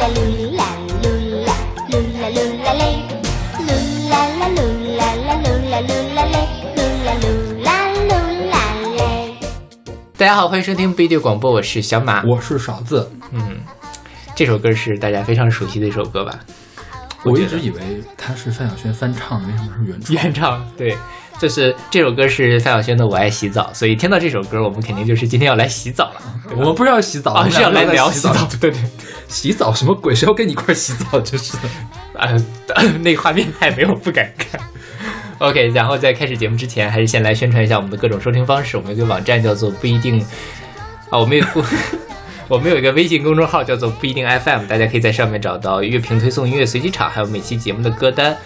啦噜啦噜啦噜啦噜啦嘞，噜啦啦噜啦啦噜啦噜啦嘞，噜啦噜啦噜啦嘞。大家好，欢迎收听不一定广播，我是小马。我是勺子，嗯，这首歌是大家非常熟悉的一首歌吧？我一直以为它是范晓萱翻唱的，为什么是原唱？原唱对，就是这首歌是范晓萱的《我爱洗澡》，所以听到这首歌，我们肯定就是今天要来洗澡了。我们不是要洗澡，哦，我们是要来聊洗澡，对对。洗澡什么鬼？谁要跟你一块洗澡？真是的。呃 那画面太美，我不敢看。OK，然后在开始节目之前，还是先来宣传一下我们的各种收听方式。我们有个网站叫做不一定啊，我们有我们有一个微信公众号叫做不一定 FM，大家可以在上面找到乐评推送、音乐随机场，还有每期节目的歌单。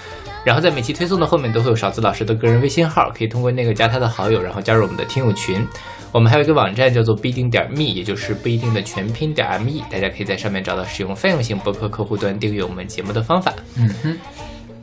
然后在每期推送的后面都会有勺子老师的个人微信号，可以通过那个加他的好友，然后加入我们的听友群。我们还有一个网站叫做不一定点 me，也就是不一定的全拼点 me，大家可以在上面找到使用泛用型博客客户端订阅我们节目的方法。嗯哼，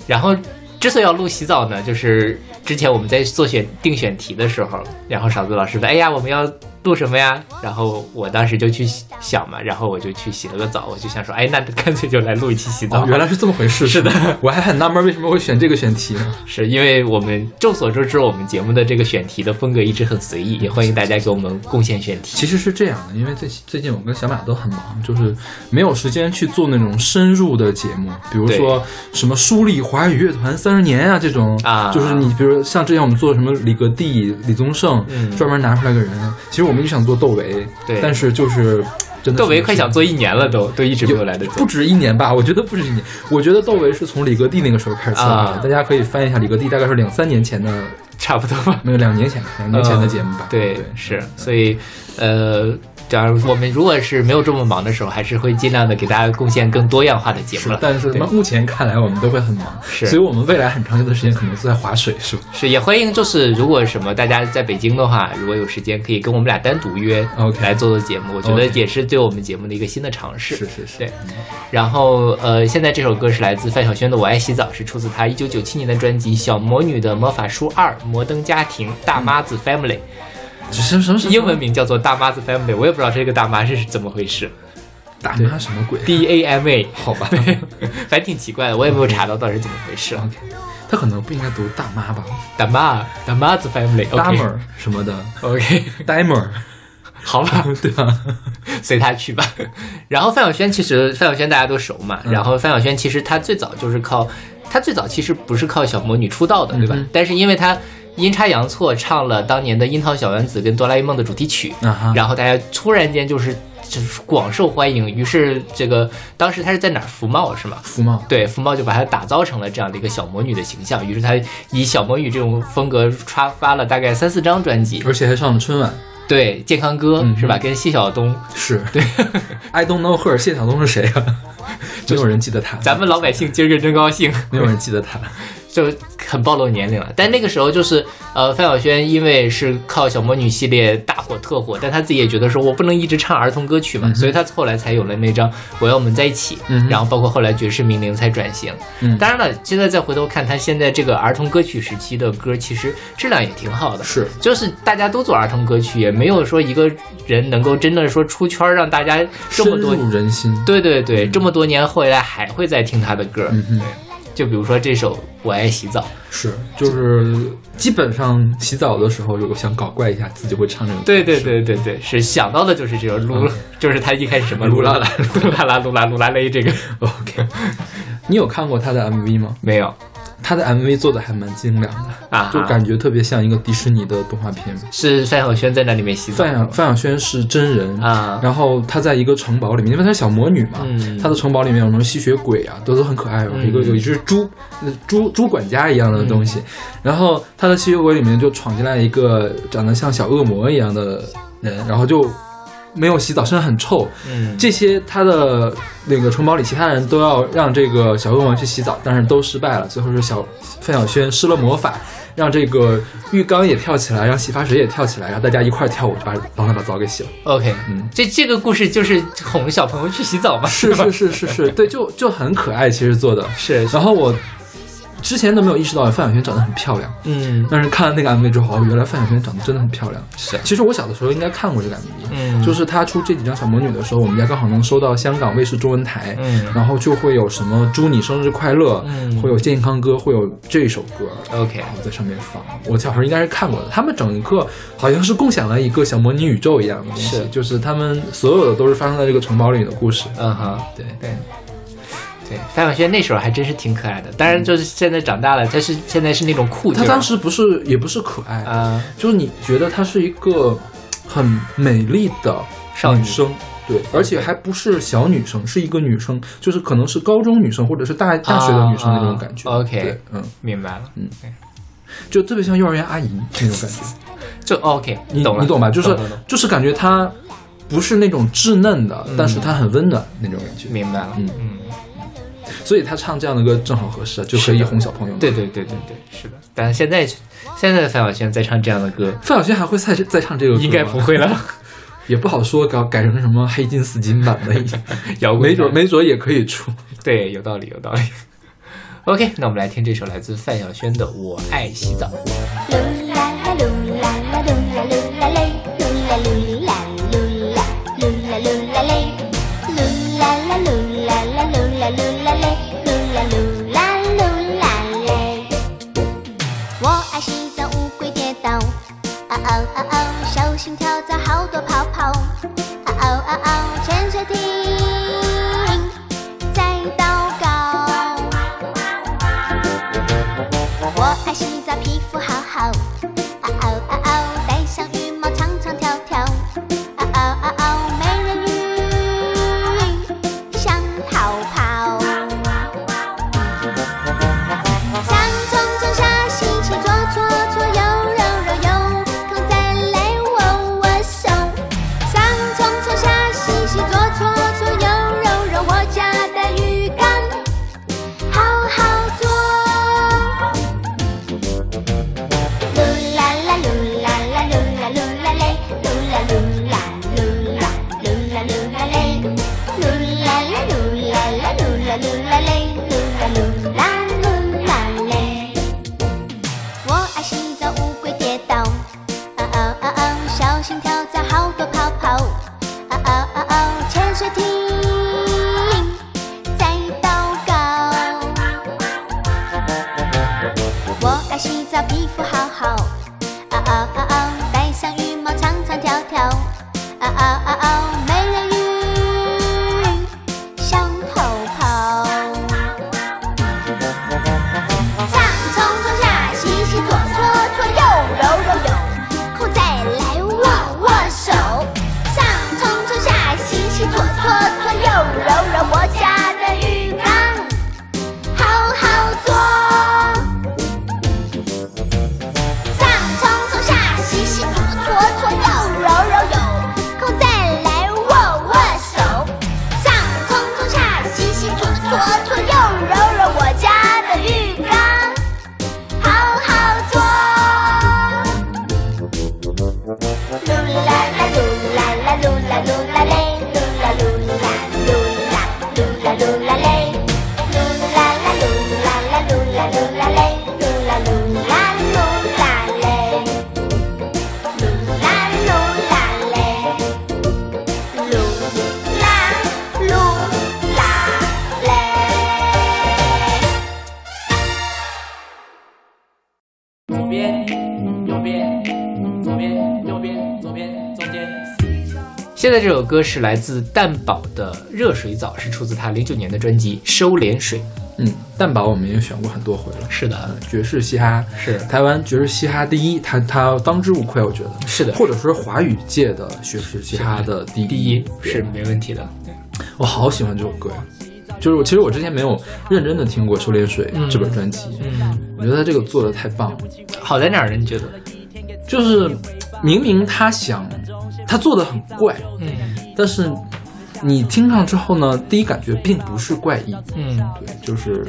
然后之所以要录洗澡呢，就是之前我们在做选定选题的时候，然后勺子老师说：“哎呀，我们要录什么呀？”然后我当时就去想嘛，然后我就去洗了个澡，我就想说：“哎，那干脆就来录一期洗澡。哦，原来是这么回事。是的我还很纳闷为什么会选这个选题呢？是因为我们众所周知，我们节目的这个选题的风格一直很随意，也欢迎大家给我们贡献选题。其实是这样的，因为最最近我跟小马都很忙，就是没有时间去做那种深入的节目，比如说什么梳理华语乐团三十年啊这种啊就是你比如像之前我们做什么李格弟、李宗盛，嗯专门拿出来个人，其实我们一直想做窦唯，对但是就是真的窦唯快想做一年了都，都一直没有来得及。不止一年吧，我觉得不止一年。我觉得窦唯是从李格弟那个时候开始策划的，啊大家可以翻一下李格弟，大概是两三年前的，差不多吧。没有两年前，两年前的节目吧。嗯 对，对，是，所以，呃，当然，我们如果是没有这么忙的时候，还是会尽量的给大家贡献更多样化的节目了。但是对目前看来我们都会很忙，是所以我们未来很长一段时间可能是在划水，是吧是也欢迎，就是如果什么大家在北京的话，如果有时间，可以跟我们俩单独约 OK 来做做节目。我觉得也是对我们节目的一个新的尝试。是是是对。然后呃，现在这首歌是来自范晓萱的《我爱洗澡》，是出自她一九九七年的专辑《小魔女的魔法书二：摩登家庭大妈子 Family》，这什么什么什么英文名叫做大妈子 Family。我也不知道这个大妈是怎么回事大妈什么鬼？，D A M A。好吧对，反正挺奇怪的，我也没有查到到底是怎么回事。，OK，他可能不应该读大妈吧大妈，大妈子 family，大 OK 妹儿什么的 OK，Damer，好吧，对吧？随他去吧。然后范晓萱其实范晓萱大家都熟嘛，嗯然后范晓萱其实她最早就是靠，她最早其实不是靠小魔女出道的，对吧？嗯但是因为她阴差阳错唱了当年的《樱桃小丸子》跟《哆啦 A 梦》的主题曲，啊，然后大家突然间就是就是广受欢迎，于是这个当时他是在哪儿福茂是吗？福茂，对，福茂就把他打造成了这样的一个小魔女的形象，于是他以小魔女这种风格发发了大概三四张专辑，而且还上了春晚，对，健康歌、嗯是吧？跟谢晓东，是对，I don't know her，谢晓东是谁啊？没有人记得他，咱们老百姓今儿个真高兴，没有人记得他。就很暴露年龄了。但那个时候就是，呃，范晓萱因为是靠小魔女系列大火特火，但她自己也觉得说我不能一直唱儿童歌曲嘛，嗯所以她后来才有了那张《我要我们在一起》嗯然后包括后来爵士名伶才转型。嗯当然了，现在再回头看她现在这个儿童歌曲时期的歌，其实质量也挺好的。是，就是大家都做儿童歌曲，也没有说一个人能够真的说出圈儿，让大家这么多人心。对对对，这么多年后来还会再听她的歌。嗯哼对，就比如说这首《我爱洗澡》，是，就是基本上洗澡的时候，如果想搞怪一下，自己会唱这种歌。对对对对对，是想到的就是这个噜，就是他一开始什么噜啦啦、噜啦啦、噜啦噜啦嘞，这个 OK，你有看过他的 MV 吗？没有他的 MV 做的还蛮精良的，啊，就感觉特别像一个迪士尼的动画片。是范晓萱在那里面洗澡范晓范晓萱是真人啊然后她在一个城堡里面，因为她是小魔女嘛，嗯她的城堡里面有什么吸血鬼啊，都都很可爱。有一个嗯有一只猪，那猪猪管家一样的东西，然后她的吸血鬼里面就闯进来一个长得像小恶魔一样的人，然后就没有洗澡，身上很臭。嗯，这些他的那个城堡里其他人都要让这个小恶魔去洗澡，但是都失败了。最后是小范晓萱施了魔法，让这个浴缸也跳起来，让洗发水也跳起来，然后大家一块儿跳舞，就把帮他把澡给洗了。OK，嗯这这个故事就是哄小朋友去洗澡嘛，吧是是是是是，对，就就很可爱，其实做的。是然后我之前都没有意识到范晓萱长得很漂亮，嗯但是看了那个 MV 之后，哦，原来范晓萱长得真的很漂亮。是其实我小的时候应该看过这个 MV，嗯就是她出这几张小魔女的时候，我们家刚好能收到香港卫视中文台，嗯然后就会有什么祝你生日快乐，嗯会有健康歌，会有这首歌。OK 然后在上面放，我小时候应该是看过的。他们整个好像是共享了一个小魔女宇宙一样的东西，是就是他们所有的都是发生在这个城堡里的故事。嗯哼。对，对，对，范晓萱那时候还真是挺可爱的。当然，就是现在长大了，她是现在是那种酷。她当时不是也不是可爱，啊、就是你觉得她是一个很美丽的少女。对，而且还不是小女生，是一个女生，就是可能是高中女生或者是大大学的女生那种感觉。啊 OK 对，嗯，明白了，嗯就特别像幼儿园阿姨那种感觉。就 OK，你懂，你懂吧？就是就是感觉她不是那种稚嫩的，但是她很温暖那种感觉。明白了，嗯嗯，所以他唱这样的歌正好合适，就可以哄小朋友。对，对对对对，是的。但是现在现在的范晓萱在唱这样的歌，范晓萱还会再再唱这个歌吗？应该不会了，也不好说，改改成什么黑金死金版的，摇滚没准没准也可以出。对，有道理，有道理。OK，那我们来听这首来自范晓萱的《我爱洗澡》。心跳洗澡，皮肤好好，嗷嗷嗷嗷，戴上羽毛长长条条，嗷嗷嗷嗷，这首歌是来自蛋宝的《热水澡》，是出自他零九年的专辑《收敛水》。嗯，蛋堡我们已经选过很多回了。是的，呃爵士嘻哈是台湾爵士嘻哈第一，他他当之无愧，我觉得是的或者说华语界的爵士嘻哈的第一。第一是没问题的。我好喜欢这首歌呀！就是我其实我之前没有认真的听过《收敛水》嗯这本专辑，嗯，我觉得他这个做的太棒了。好在哪儿呢？你觉得？就是明明他想他做的很怪，嗯但是你听上之后呢，第一感觉并不是怪异，嗯，对，就是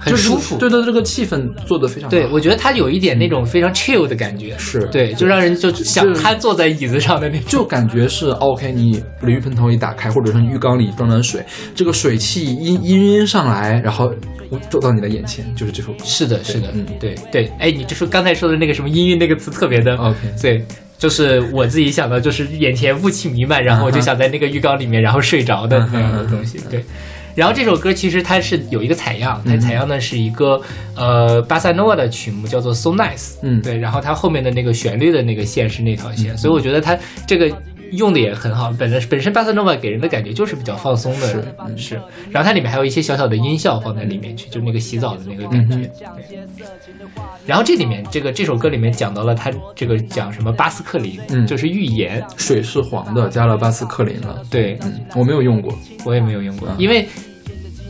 很舒服。对对，这个气氛做的非常。对，我觉得他有一点那种非常 chill 的感觉，是对，就让人就想就是瘫坐在椅子上的那种。就感觉是 OK，你淋浴喷头一打开，或者是浴缸里装满水，这个水汽氤氤氲上来，然后走到你的眼前，就是这首歌。是的，是的，嗯对对。哎，你就说刚才说的那个什么音韵那个词特别的 OK 对。就是我自己想到，就是眼前雾气弥漫，然后我就想在那个浴缸里面，然后睡着的那样的东西。对，然后这首歌其实它是有一个采样，它采样的是一个呃巴塞诺瓦的曲目，叫做 So Nice。嗯对，然后它后面的那个旋律的那个线是那条线，所以我觉得它这个。用的也很好，本来本身巴塞诺瓦给人的感觉就是比较放松的，是是。然后它里面还有一些小小的音效放在里面去，就那个洗澡的那个感觉。对。然后这里面这个这首歌里面讲到了它这个讲什么巴斯克林，嗯就是浴盐。水是黄的，加了巴斯克林了。对，嗯，我没有用过。我也没有用过嗯，因为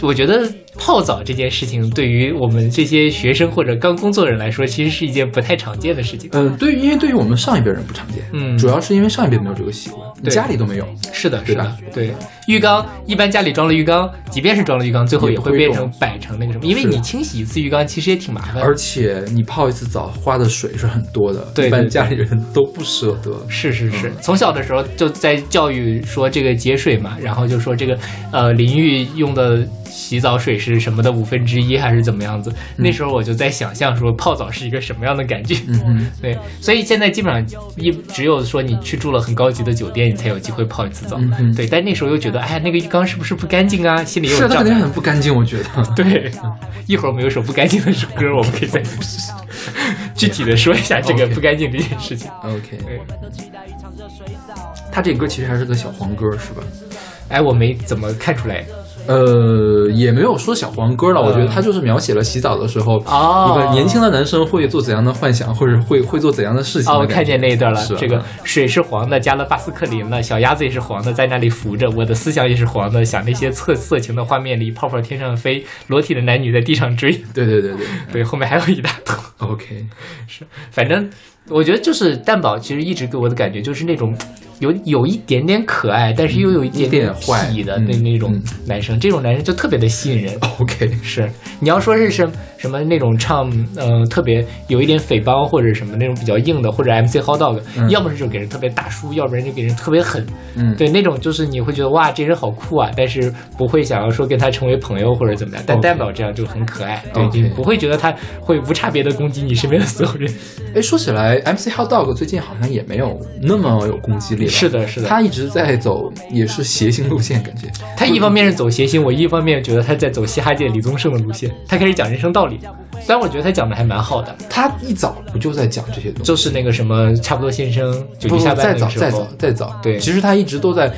我觉得泡澡这件事情对于我们这些学生或者刚工作的人来说，其实是一件不太常见的事情。嗯，对于，因为对于我们上一辈人不常见，嗯主要是因为上一辈没有这个习惯，对家里都没有。是的，是的对。浴缸一般家里装了浴缸，即便是装了浴缸，最后也会变成摆成那个什么，因为你清洗一次浴缸其实也挺麻烦的。而且你泡一次澡花的水是很多的，对家里人都不舍得。是是是嗯，从小的时候就在教育说这个节水嘛，然后就说这个呃淋浴用的洗澡水是什么的五分之一还是怎么样子。那时候我就在想象说泡澡是一个什么样的感觉。嗯哼，对，所以现在基本上一只有说你去住了很高级的酒店，你才有机会泡一次澡。嗯哼对，但那时候又觉得，哎呀，那个浴缸是不是不干净啊？心里有是肯定。很不干净，我觉得。对，一会儿我们有首不干净的歌，我们可以再 具体的说一下这个不干净这件事情。OK，对，他这歌其实还是个小黄歌，是吧？哎，我没怎么看出来。呃，也没有说小黄歌了，嗯我觉得他就是描写了洗澡的时候，哦一个年轻的男生会做怎样的幻想，或者会会做怎样的事情哦，看见那一段了是。这个水是黄的，加了巴斯克林了，小鸭子也是黄的，在那里浮着。我的思想也是黄的，想那些色色情的画面里，泡泡天上飞，裸体的男女在地上追。对对对对对，后面还有一大坨。，OK，是反正我觉得就是蛋宝，其实一直给我的感觉就是那种有有一点点可爱，但是又有一点点坏痞的嗯那那种嗯男生。这种男生就特别的吸引人。OK，是，你要说是什什么那种唱，嗯、特别有一点匪帮或者什么那种比较硬的，或者 MC Hot Dog，、嗯要么是就给人特别大叔，要不然就给人特别狠。嗯，对，那种就是你会觉得哇，这人好酷啊，但是不会想要说跟他成为朋友或者怎么样。但蛋宝这样就很可爱，对你不会觉得他会无差别的攻击你身边的所有人。哎，说起来，MC Hot Dog 最近好像也没有那么有攻击力了。是的，是的，他一直在走也是谐星路线，感觉。他一方面是走谐星，我一方面觉得他在走嘻哈界李宗盛的路线，他开始讲人生道理。虽然我觉得他讲的还蛮好的，他一早不就在讲这些东西？就是那个什么差不多先生九不不级下班再早再早，再早。对其实他一直都在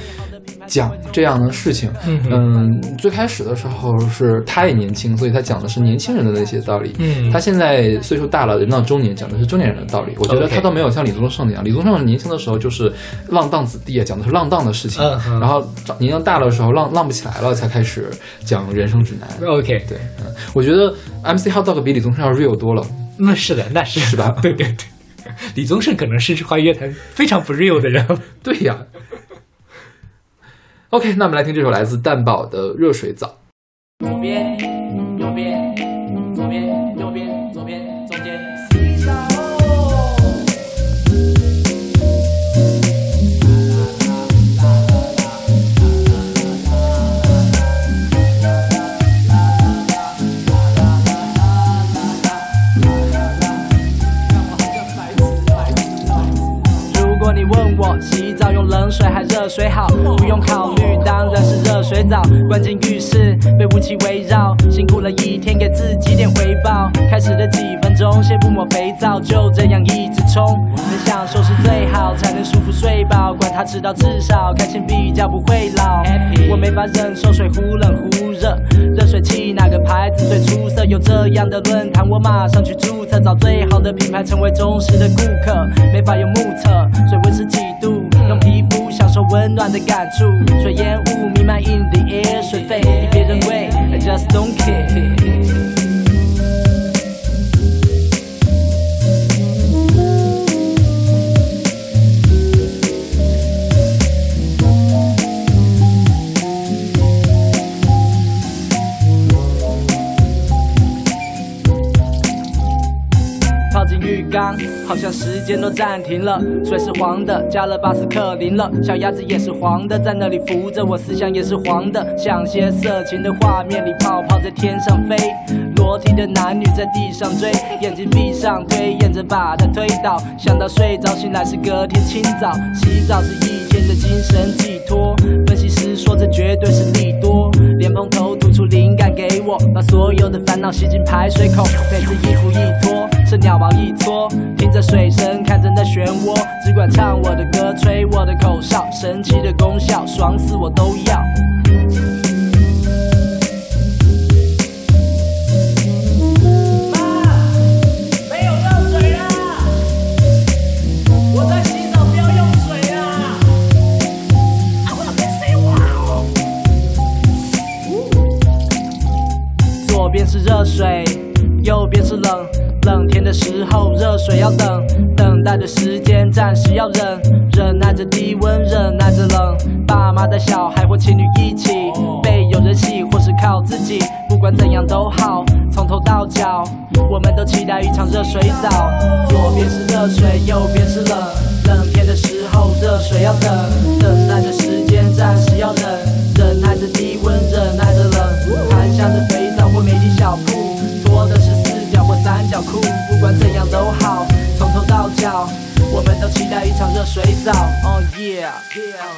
讲这样的事情。嗯嗯，最开始的时候是他也年轻，所以他讲的是年轻人的那些道理。嗯他现在岁数大了，人到中年，讲的是中年人的道理。我觉得他都没有像李宗盛那样，李宗盛年轻的时候就是浪荡子弟啊，讲的是浪荡的事情。然后长年龄大了的时候，浪浪不起来了，才开始讲人生指南。OK，对，嗯，我觉得 MC Hot Dog 比李宗盛要 real 多了。那是的，那是是吧对对对，李宗盛可能是华语乐坛非常不 real 的人。对呀。OK，那我们来听这首来自蛋宝的《热水澡》。左边，冷水还热水好，不用考虑，当然是热水澡。关进浴室被雾气围绕，辛苦了一天，给自己点回报。开始的几分钟，先不抹肥皂，就这样一直冲。能享受是最好，才能舒服睡饱。管他迟到，至少开心比较不会老。我没法忍受水忽冷忽热，热水器哪个牌子最出色？有这样的论坛，我马上去注册，找最好的品牌，成为忠实的顾客。没法用目测，水温是几度，用皮肤享受温暖的感触。水烟雾弥漫 in the air，水费你别人贵，I just don't care。刚好像时间都暂停了。水是黄的，加了巴斯克林了。小鸭子也是黄的，在那里浮着，我思想也是黄的，像些色情的画面里，泡泡在天上飞，裸体的男女在地上追，眼睛闭上，推演着把它推倒，想到睡着，醒来是隔天清早，洗澡是一天的精神寄托。分析师说这绝对是利多，莲蓬头吐出灵把所有的烦恼吸进排水口。每次衣服一脱，是鸟毛一搓，听着水声，看着那漩涡，只管唱我的歌，吹我的口哨，神奇的功效，爽死我都要。热水澡。左边是热水，右边是冷，冷天的时候，热水要等，等待的时间暂时要忍，忍耐着低温，忍耐着冷，含香的肥皂或美丽小裤，脱的是四角或三角裤，不管怎样都好，从头到脚，我们都期待一场热水澡。Oh yeah, yeah,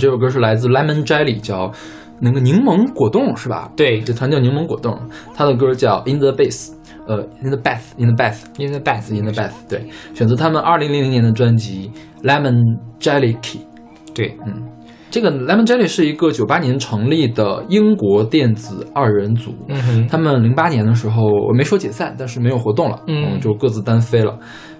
这首歌是来自 Lemon Jelly，叫那个柠檬果冻是吧？对这团叫柠檬果冻，他的歌叫 In the Bath，呃，In the Bath，In the Bath。，In the bath，In the Bath，对，选择他们二零零零年的专辑《Lemon Jelly Key》。对，这个 Lemon Jelly 是一个九八年成立的英国电子二人组，嗯，他们零八年的时候我没说解散，但是没有活动了，嗯就各自单飞了。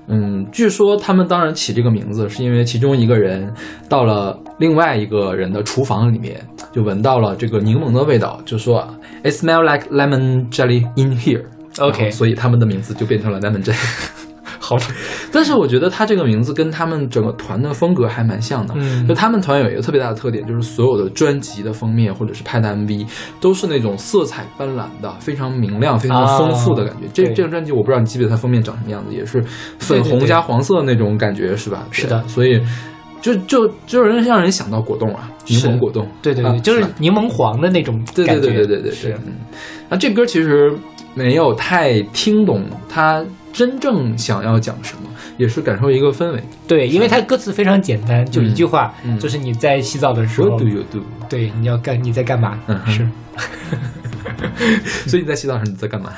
嗯，据说他们当然起这个名字，是因为其中一个人到了另外一个人的厨房里面，就闻到了这个柠檬的味道，就说 "It smell like lemon jelly in here"。OK 所以他们的名字就变成了 Lemon Jelly。好丑，但是我觉得他这个名字跟他们整个团的风格还蛮像的。嗯就他们团有一个特别大的特点，就是所有的专辑的封面或者是拍的 MV 都是那种色彩斑斓的，非常明亮、非常丰富的感觉。这这张专辑我不知道你记不记得它封面长什么样子，也是粉红加黄色的那种感觉，是吧？是的所以就就就让人让人想到果冻啊，柠檬果冻。啊对对对，就是柠檬黄的那种对感觉，对对对对对对，是嗯，啊，这歌其实没有太听懂他真正想要讲什么，也是感受一个氛围。对，因为它歌词非常简单，就一句话，嗯就是你在洗澡的时候 What do，you do？对，你要干你在干嘛？嗯哼是所以你在洗澡的时候你在干嘛？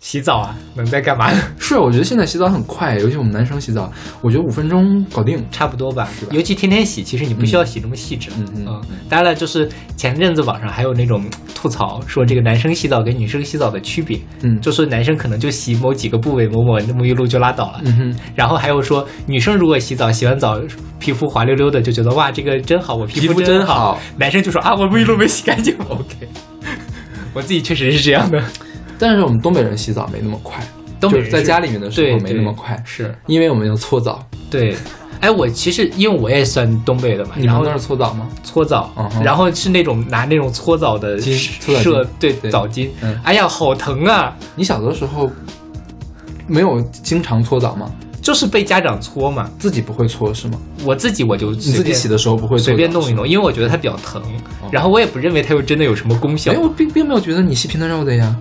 洗澡啊，能在干嘛？是，我觉得现在洗澡很快，尤其我们男生洗澡，我觉得五分钟搞定。差不多吧是吧，尤其天天洗，其实你不需要洗这么细致。嗯嗯当然了，就是前阵子网上还有那种吐槽说这个男生洗澡跟女生洗澡的区别，嗯就说男生可能就洗某几个部位，抹抹沐浴露就拉倒了。嗯哼，然后还有说，女生如果洗澡洗完澡皮肤滑溜溜的，就觉得哇这个真好，我皮皮肤真真好男生就说啊我沐浴露没洗干净。OK，我自己确实是这样的。但是我们东北人洗澡没那么快，东北人是在家里面的时候没那么快，是因为我们要搓澡。对。哎，我其实因为我也算东北的嘛，然后你们那是搓澡吗？搓澡，然后是那种拿那种搓澡的巾搓澡巾哎呀好疼啊！你小的时候没有经常搓澡吗？就是被家长搓嘛，自己不会搓是吗？我自己我就你自己洗的时候不会搓随便弄一弄，因为我觉得它比较疼，然后我也不认为它又真的有什么功效哎，我并并没有觉得你细皮嫩肉的呀，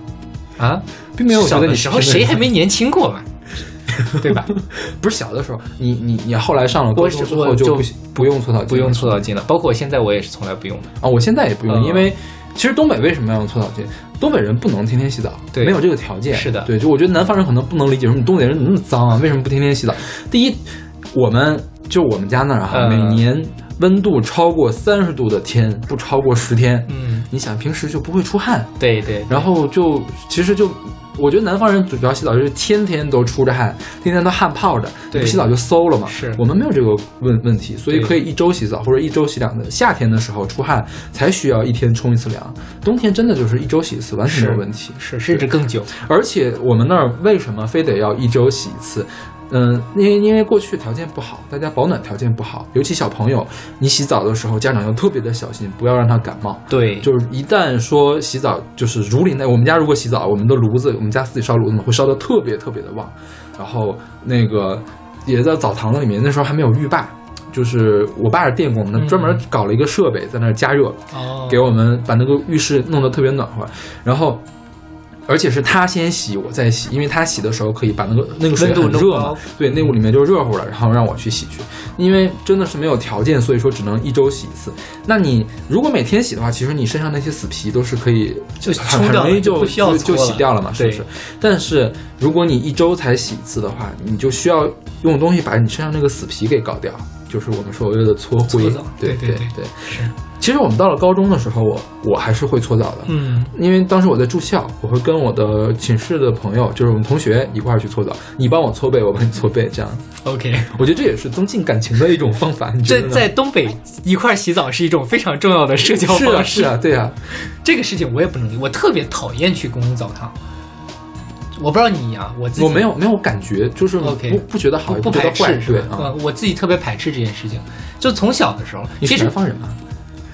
啊。并没有觉小的时候谁还没年轻过嘛，对吧？不是小的时候，你你你后来上了高我中之后就不不用搓澡巾，不用搓澡巾了，包括我现在我也是从来不用的。啊，我现在也不用，嗯因为其实东北为什么要用搓澡巾？东北人不能天天洗澡，对没有这个条件。是的对，就我觉得南方人可能不能理解，说你东北人怎么那么脏啊？为什么不天天洗澡？第一，我们就我们家那儿哈，嗯每年温度超过三十度的天不超过十天，嗯，你想平时就不会出汗，对对，然后就其实就。我觉得南方人主要洗澡就是天天都出着汗，天天都汗泡着，对不洗澡就馊了嘛。是我们没有这个问问题，所以可以一周洗澡或者一周洗两次。夏天的时候出汗才需要一天冲一次凉，冬天真的就是一周洗一次，完全没有问题。是甚至更久。而且我们那儿为什么非得要一周洗一次？嗯，因为因为过去条件不好，大家保暖条件不好，尤其小朋友，你洗澡的时候，家长要特别的小心，不要让他感冒。对，就是一旦说洗澡，就是如临在我们家如果洗澡，我们的炉子，我们家自己烧炉子嘛，会烧得特别特别的旺，然后那个也在澡堂子里面，那时候还没有浴霸，就是我爸是电工，那嗯专门搞了一个设备在那儿加热，哦，给我们把那个浴室弄得特别暖和，然后。而且是他先洗，我再洗，因为他洗的时候可以把那个那个水很热嘛，对，那屋里面就热乎了，然后让我去洗去。因为真的是没有条件，所以说只能一周洗一次。那你如果每天洗的话，其实你身上那些死皮都是可以就很容易就就就洗掉了嘛，是不是？但是如果你一周才洗一次的话，你就需要用东西把你身上那个死皮给搞掉，就是我们所谓的搓灰对对对。是，其实我们到了高中的时候，我我还是会搓澡的。嗯，因为当时我在住校，我会跟我的寝室的朋友，就是我们同学一块儿去搓澡，你帮我搓背，我帮你搓背，这样，OK。我觉得这也是增进感情的一种方法。你觉在？在东北一块儿洗澡是一种非常重要的社交方式是啊，对啊，这个事情我也不能理，我特别讨厌去公共澡堂。我不知道你啊，我自己我没有没有感觉，就是不不觉得好，不觉得坏，排斥是吧？对啊。嗯，我自己特别排斥这件事情。就从小的时候，你是南方人吗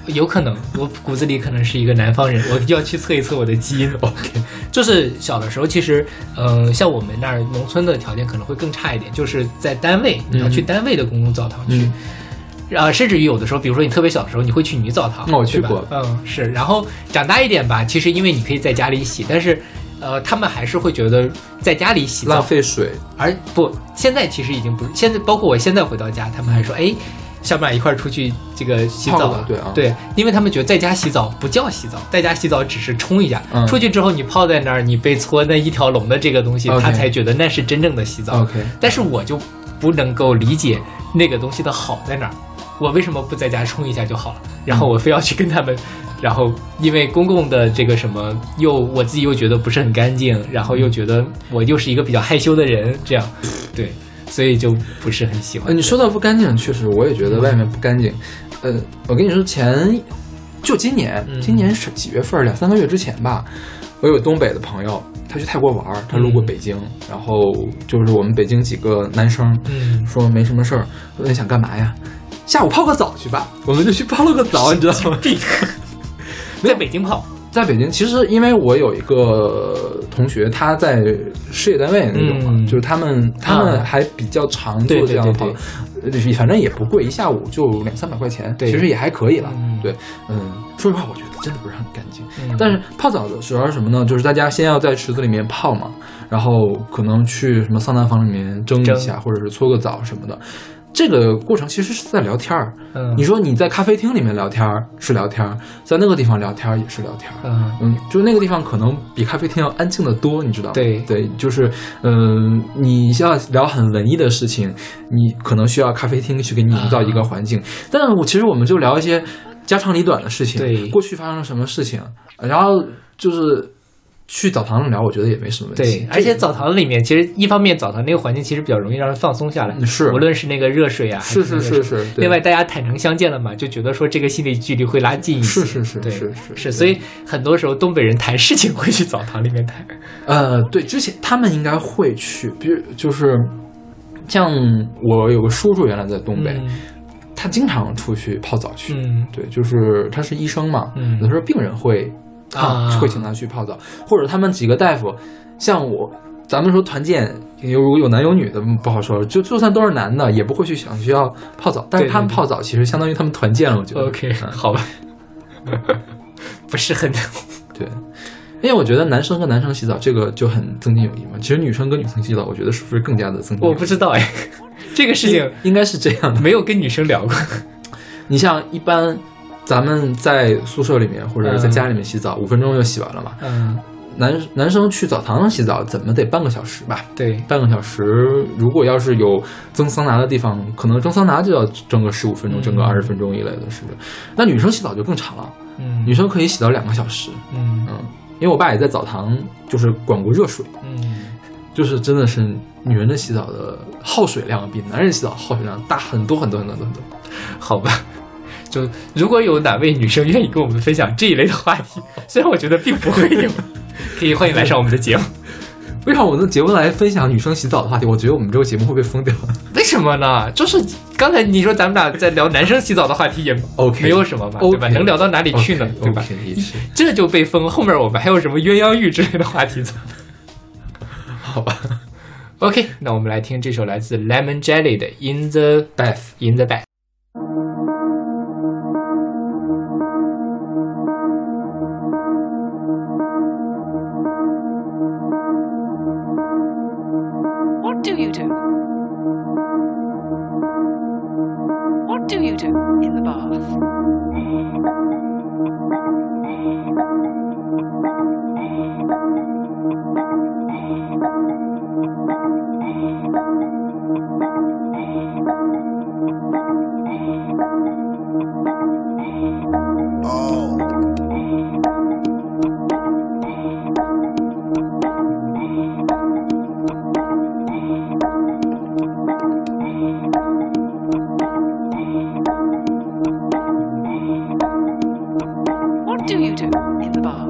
有可能我骨子里可能是一个南方人，我就要去测一测我的基因。OK，就是小的时候，其实，嗯、像我们那儿农村的条件可能会更差一点，就是在单位，你要去单位的公共澡堂去。嗯啊，甚至于有的时候，比如说你特别小的时候，你会去女澡堂，对吧哦我去过嗯，是。然后长大一点吧，其实因为你可以在家里洗，但是，呃，他们还是会觉得在家里洗澡浪费水，而不，现在其实已经不是，现在包括我现在回到家，他们还说，哎，小马一块儿出去这个洗澡对啊对，因为他们觉得在家洗澡不叫洗澡，在家洗澡只是冲一下，嗯出去之后你泡在那儿，你被搓那一条龙的这个东西，他才觉得那是真正的洗澡。OK 但是我就不能够理解那个东西的好在哪儿，我为什么不在家冲一下就好了？然后我非要去跟他们。然后，因为公共的这个什么，又我自己又觉得不是很干净，然后又觉得我又是一个比较害羞的人，这样，对，所以就不是很喜呃，欢。你说到不干净，确实我也觉得外面不干净。呃，我跟你说，前就今年，嗯今年是几月份儿？两三个月之前吧，我有东北的朋友，他去泰国玩，他路过嗯北京，然后就是我们北京几个男生，嗯，说没什么事儿，说你想干嘛呀？下午泡个澡去吧，我们就去泡了个澡，你知道吗？病，在北京泡，在北京，其实因为我有一个同学，他在事业单位那种嘛，嗯就是他们他们啊还比较常做这样的对泡，呃反正也不贵，一下午就两三百块钱，对其实也还可以了。嗯对，嗯，说实话，我觉得真的不是很干净。嗯但是泡澡的时候是什么呢？就是大家先要在池子里面泡嘛，然后可能去什么桑拿房里面蒸一下，或者是搓个澡什么的。这个过程其实是在聊天儿。嗯你说你在咖啡厅里面聊天儿是聊天儿，在那个地方聊天儿也是聊天儿。嗯嗯，就那个地方可能比咖啡厅要安静的多，你知道吗？对对，就是嗯、你要聊很文艺的事情，你可能需要咖啡厅去给你营造一个环境。但我其实我们就聊一些家长里短的事情，对过去发生了什么事情，然后就是去澡堂上聊，我觉得也没什么问题。对，而且澡堂里面其实一方面澡堂那个环境其实比较容易让人放松下来，嗯是无论是那个热水啊，还是是是是，对另外，大家坦诚相见了嘛，就觉得说这个心理距离会拉近一些。是是是对是是是，所以很多时候东北人谈事情会去澡堂里面谈。呃，对，之前他们应该会去，比如就是像我有个叔叔原来在东北，他经常出去泡澡去。嗯对，就是他是医生嘛，嗯有的时候病人会啊会请他去泡澡，或者他们几个大夫，像我。咱们说团建有有男有女的不好说，就就算都是男的，也不会去想需要泡澡。但是他们泡澡其实相当于他们团建了，我觉得。OK，嗯好吧，不是很 对，因为我觉得男生跟男生洗澡这个就很增进友谊嘛。其实女生跟女生洗澡，我觉得是不是更加的增进？我不知道哎，这个事情应该是这样的。没有跟女生聊过。你像一般咱们在宿舍里面或者在家里面洗澡，五分钟就洗完了嘛。嗯，男男生去澡堂洗澡怎么得半个小时吧？对，半个小时，如果要是有蒸桑拿的地方，可能蒸桑拿就要蒸个十五分钟，蒸个嗯二十分钟一类的，是不是？那女生洗澡就更长了，嗯，女生可以洗到两个小时。嗯嗯，因为我爸也在澡堂就是管过热水，嗯，就是真的是女人的洗澡的耗水量比男人洗澡耗水量大很多很多很多很多。好吧。就如果有哪位女生愿意跟我们分享这一类的话题，虽然我觉得并不会有，可以欢迎来上我们的节目。为啥我们的节目来分享女生洗澡的话题？我觉得我们这个节目会被封掉。为什么呢？就是刚才你说咱们俩在聊男生洗澡的话题也 OK 没有什么吧，对吧？能聊到哪里去呢？对吧？这就被封，后面我们还有什么鸳鸯浴之类的话题怎么办好吧。OK，那我们来听这首来自 Lemon Jelly 的《In the Bath》，In the Back》。What do you do in the bath?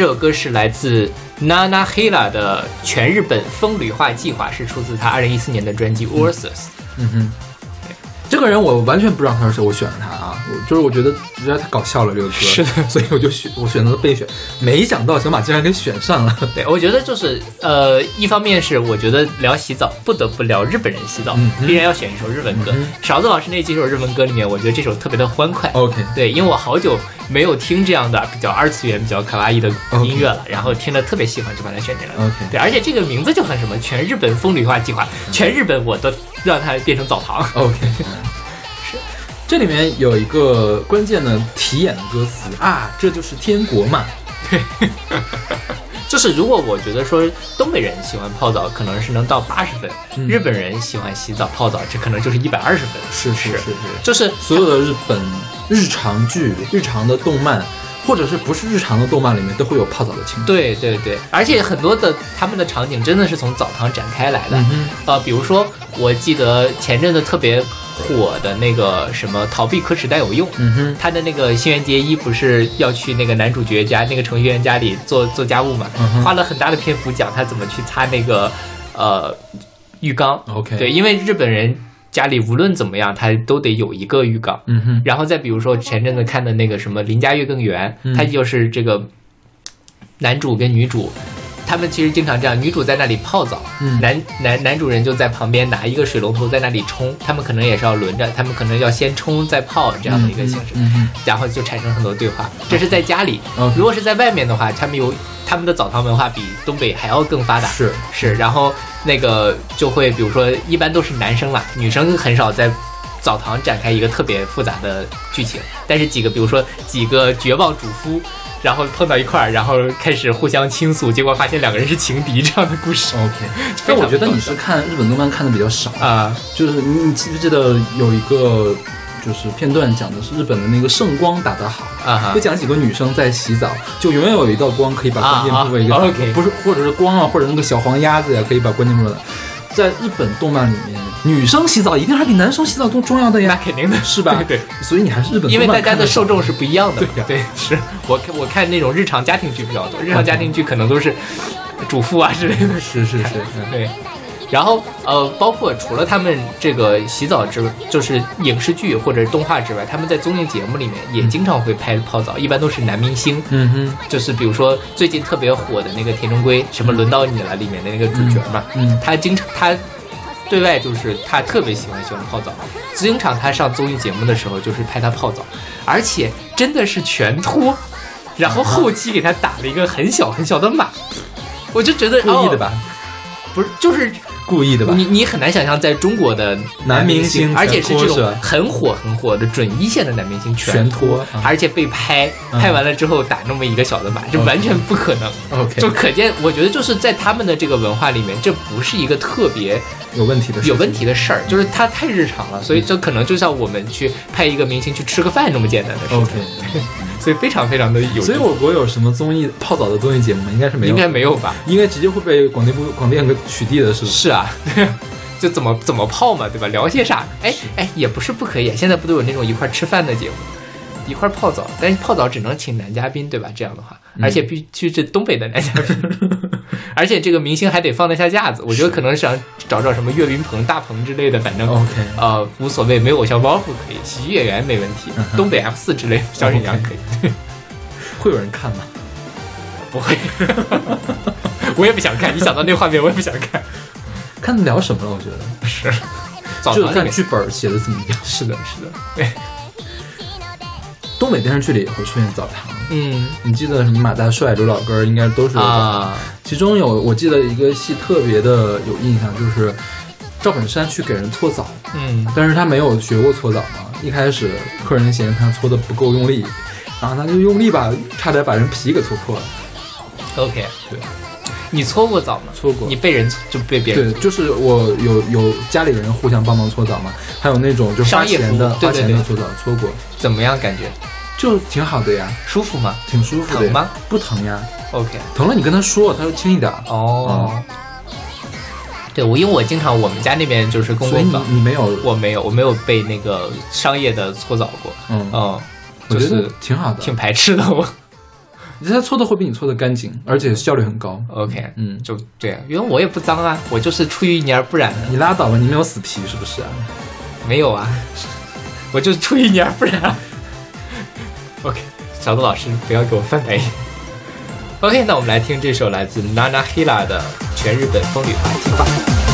这首歌是来自 Nana Hila 的《全日本风吕化计划》，是出自他二零一四年的专辑《Versus》。嗯哼，这个人我完全不知道他是谁，我选了他啊，我就是我觉得实在太搞笑了这个歌，是的 所以我就选我选择了备选，没想到小马竟然给选上了。对，我觉得就是呃，一方面是我觉得聊洗澡不得不聊日本人洗澡，必然要选一首日文歌。嗯勺子老师那几首日文歌里面，我觉得这首特别的欢快。OK，对，因为我好久没有听这样的比较二次元、比较卡哇伊的音乐了然后听了特别喜欢，就把它选进来了。OK 对，而且这个名字就很什么，全日本风吕化计划，全日本我都让它变成澡堂。OK，是。这里面有一个关键的题眼的歌词啊，这就是天国嘛。对 就是如果我觉得说东北人喜欢泡澡，可能是能到八十分；嗯日本人喜欢洗澡泡澡，这可能就是一百二十分。是是是是，就是所有的日本日常剧、日常的动漫，或者是不是日常的动漫里面，都会有泡澡的情节。对对对，而且很多的他们的场景真的是从澡堂展开来的。嗯哼呃，比如说，我记得前阵子特别火的那个什么“逃避可耻但有用”，嗯哼，他的那个新垣结衣不是要去那个男主角家那个程序员家里做做家务嘛，嗯花了很大的篇幅讲他怎么去擦那个呃浴缸。OK 对，因为日本人家里无论怎么样，他都得有一个浴缸。嗯哼，然后再比如说前阵子看的那个什么《邻家月更圆》，嗯它就是这个男主跟女主。他们其实经常这样，女主在那里泡澡，嗯男男男主人就在旁边拿一个水龙头在那里冲，他们可能也是要轮着，他们可能要先冲再泡这样的一个形式，然后就产生很多对话。这是在家里如果是在外面的话，他们有他们的澡堂文化比东北还要更发达，是是，然后那个就会，比如说，一般都是男生啦，女生很少在澡堂展开一个特别复杂的剧情。但是几个，比如说几个绝望主夫，然后碰到一块儿，然后开始互相倾诉，结果发现两个人是情敌这样的故事 OK。但我觉得你是看日本动漫看的比较少，啊、就是你你记不记得有一个就是片段讲的是日本的那个圣光打得好。啊就讲几个女生在洗澡，就永远有一道光可以把关键部位给打啊啊，OK 不是或者是光啊，或者那个小黄鸭子呀，可以把关键部位打。在日本动漫里面，女生洗澡一定还比男生洗澡更重要的呀。那，肯定的是吧？对。所以你还是日本因为大家的受众是不一样的，对是。我看我看那种日常家庭剧比较多，日常家庭剧可能都是主妇啊之类的，是是是，嗯对，然后呃，包括除了他们这个洗澡之，就是影视剧或者动画之外，他们在综艺节目里面也经常会拍泡澡，一般都是男明星。嗯哼，就是比如说最近特别火的那个田中圭，什么轮到你了里面的那个主角嘛，嗯。他经常他对外就是他特别喜欢喜欢泡澡，经常他上综艺节目的时候就是拍他泡澡，而且真的是全脱，然后后期给他打了一个很小很小的码，我就觉得故意的？吧？哦、不是，就是故意的吧？你你很难想象，在中国的男明明星而且是这种很火很火的准一线的男明星全脱脱啊而且被拍，嗯拍完了之后打那么一个小的码，这完全不可能。OK，就可见，我觉得就是在他们的这个文化里面，这不是一个特别有问题的有问题的事儿，就是它太日常了，所以这可能就像我们去派一个明星去吃个饭那么简单的事情 OK，所以非常非常的有。所以我国有什么综艺泡澡的综艺节目吗？应该是没有，应该没有吧？应该直接会被广电部广电给取缔的，是吧？是啊，对 就怎么怎么泡嘛，对吧？聊些啥？哎哎，也不是不可以。现在不都有那种一块吃饭的节目，一块儿泡澡，但是泡澡只能请男嘉宾，对吧？这样的话，嗯而且必须是东北的男嘉宾，而且这个明星还得放得下架子。我觉得可能想找找什么岳云鹏、大鹏之类的，反正 OK 呃无所谓，没有偶像包袱可以，喜剧演员没问题嗯，东北 F 四之类的，小沈阳可以，会有人看吗？不会。我也不想看，一想到那画面，我也不想看。看得了什么了？我觉得是，澡就是看剧本写的怎么样。是的，是的，对，东北电视剧里也会出现澡堂，嗯你记得什么马大帅、刘老根儿，应该都是有澡堂。啊。其中有我记得一个戏特别的有印象，就是赵本山去给人搓澡，嗯但是他没有学过搓澡嘛。一开始客人嫌他搓的不够用力，然后他就用力吧，差点把人皮给搓破了。，OK，对，你搓过澡吗？搓过你被人就被别人对，就是我有有家里人互相帮忙搓澡嘛，还有那种就花商业钱的对花钱的搓澡搓过，怎么样？感觉就挺好的呀，舒服吗挺舒服的。疼吗？不疼呀，？OK，疼了你跟他说，他说轻一点。哦，对我因为我经常我们家那边就是公共澡，你没有，我没有我没有被那个商业的搓澡过，嗯，嗯，我觉就是得挺好的。挺排斥的我。你他搓的会比你搓的干净，而且效率很高。OK，嗯，就对啊，因为我也不脏啊，我就是出淤泥而不染的，你拉倒吧，你没有死皮是不是啊？没有啊，我就是出淤泥而不染。OK，小杜老师不要给我翻白眼。OK，那我们来听这首来自 Nana Hila 的全日本风吕滑稽吧。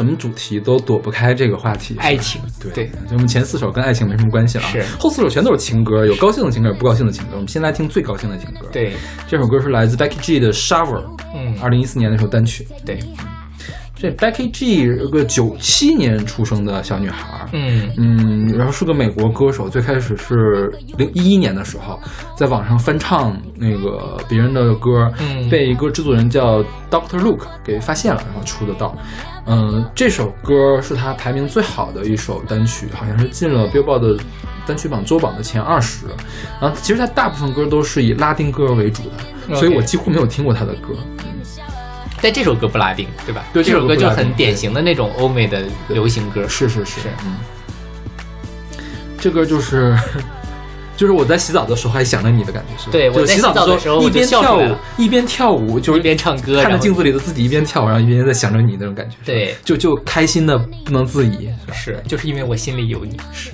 什么主题都躲不开这个话题，爱情对对。就我们前四首跟爱情没什么关系了，是。后四首全都是情歌，有高兴的情歌，有不高兴的情歌。我们先来听最高兴的情歌。，对，这首歌是来自 Becky G 的《Shower》，嗯，二零一四年的一首单曲。对，这 Becky G 是个九七年出生的小女孩，嗯嗯，然后是个美国歌手，最开始是零一一年的时候，在网上翻唱那个别人的歌，嗯被一个制作人叫 Doctor Luke 给发现了，然后出的道。嗯，这首歌是他排名最好的一首单曲，好像是进了 Billboard 的单曲榜周榜的前二十。然后其实他大部分歌都是以拉丁歌为主的，所以我几乎没有听过他的歌。但这首歌不拉丁，对吧？对这首歌就很典型的那种欧美的流行歌。是是是是，嗯，这歌就是就是我在洗澡的时候还想着你的感觉是吧？对我在洗澡的时候一边跳舞一边跳舞，就是一边唱歌，看着镜子里的自己一边跳，然后一边在想着你那种感觉。对就就开心的不能自已。是，就是因为我心里有你，是，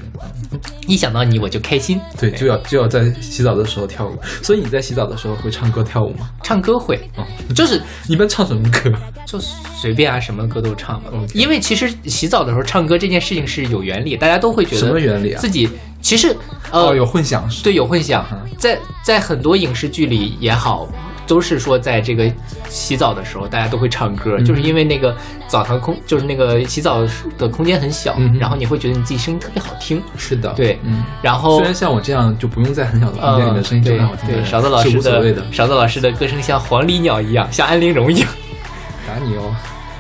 一想到你我就开心。对，就要就要在洗澡的时候跳舞。所以你在洗澡的时候会唱歌跳舞吗？唱歌会，哦就是一般唱什么歌？就随便啊，什么歌都唱嘛。因为其实洗澡的时候唱歌这件事情是有原理，大家都会觉得什么原理啊自己其实呃、哦，有混响是？对有混响嗯，在在很多影视剧里也好。都是说，在这个洗澡的时候，大家都会唱歌，嗯就是因为那个澡堂空，就是那个洗澡的空间很小，嗯然后你会觉得你自己声音特别好听，是的，对嗯。然后虽然像我这样就不用在很小的空间里的，声音就对很好听的对，人，勺子老师的。勺子老师的歌声像黄鹂鸟一样，像安陵容一样。打你哦，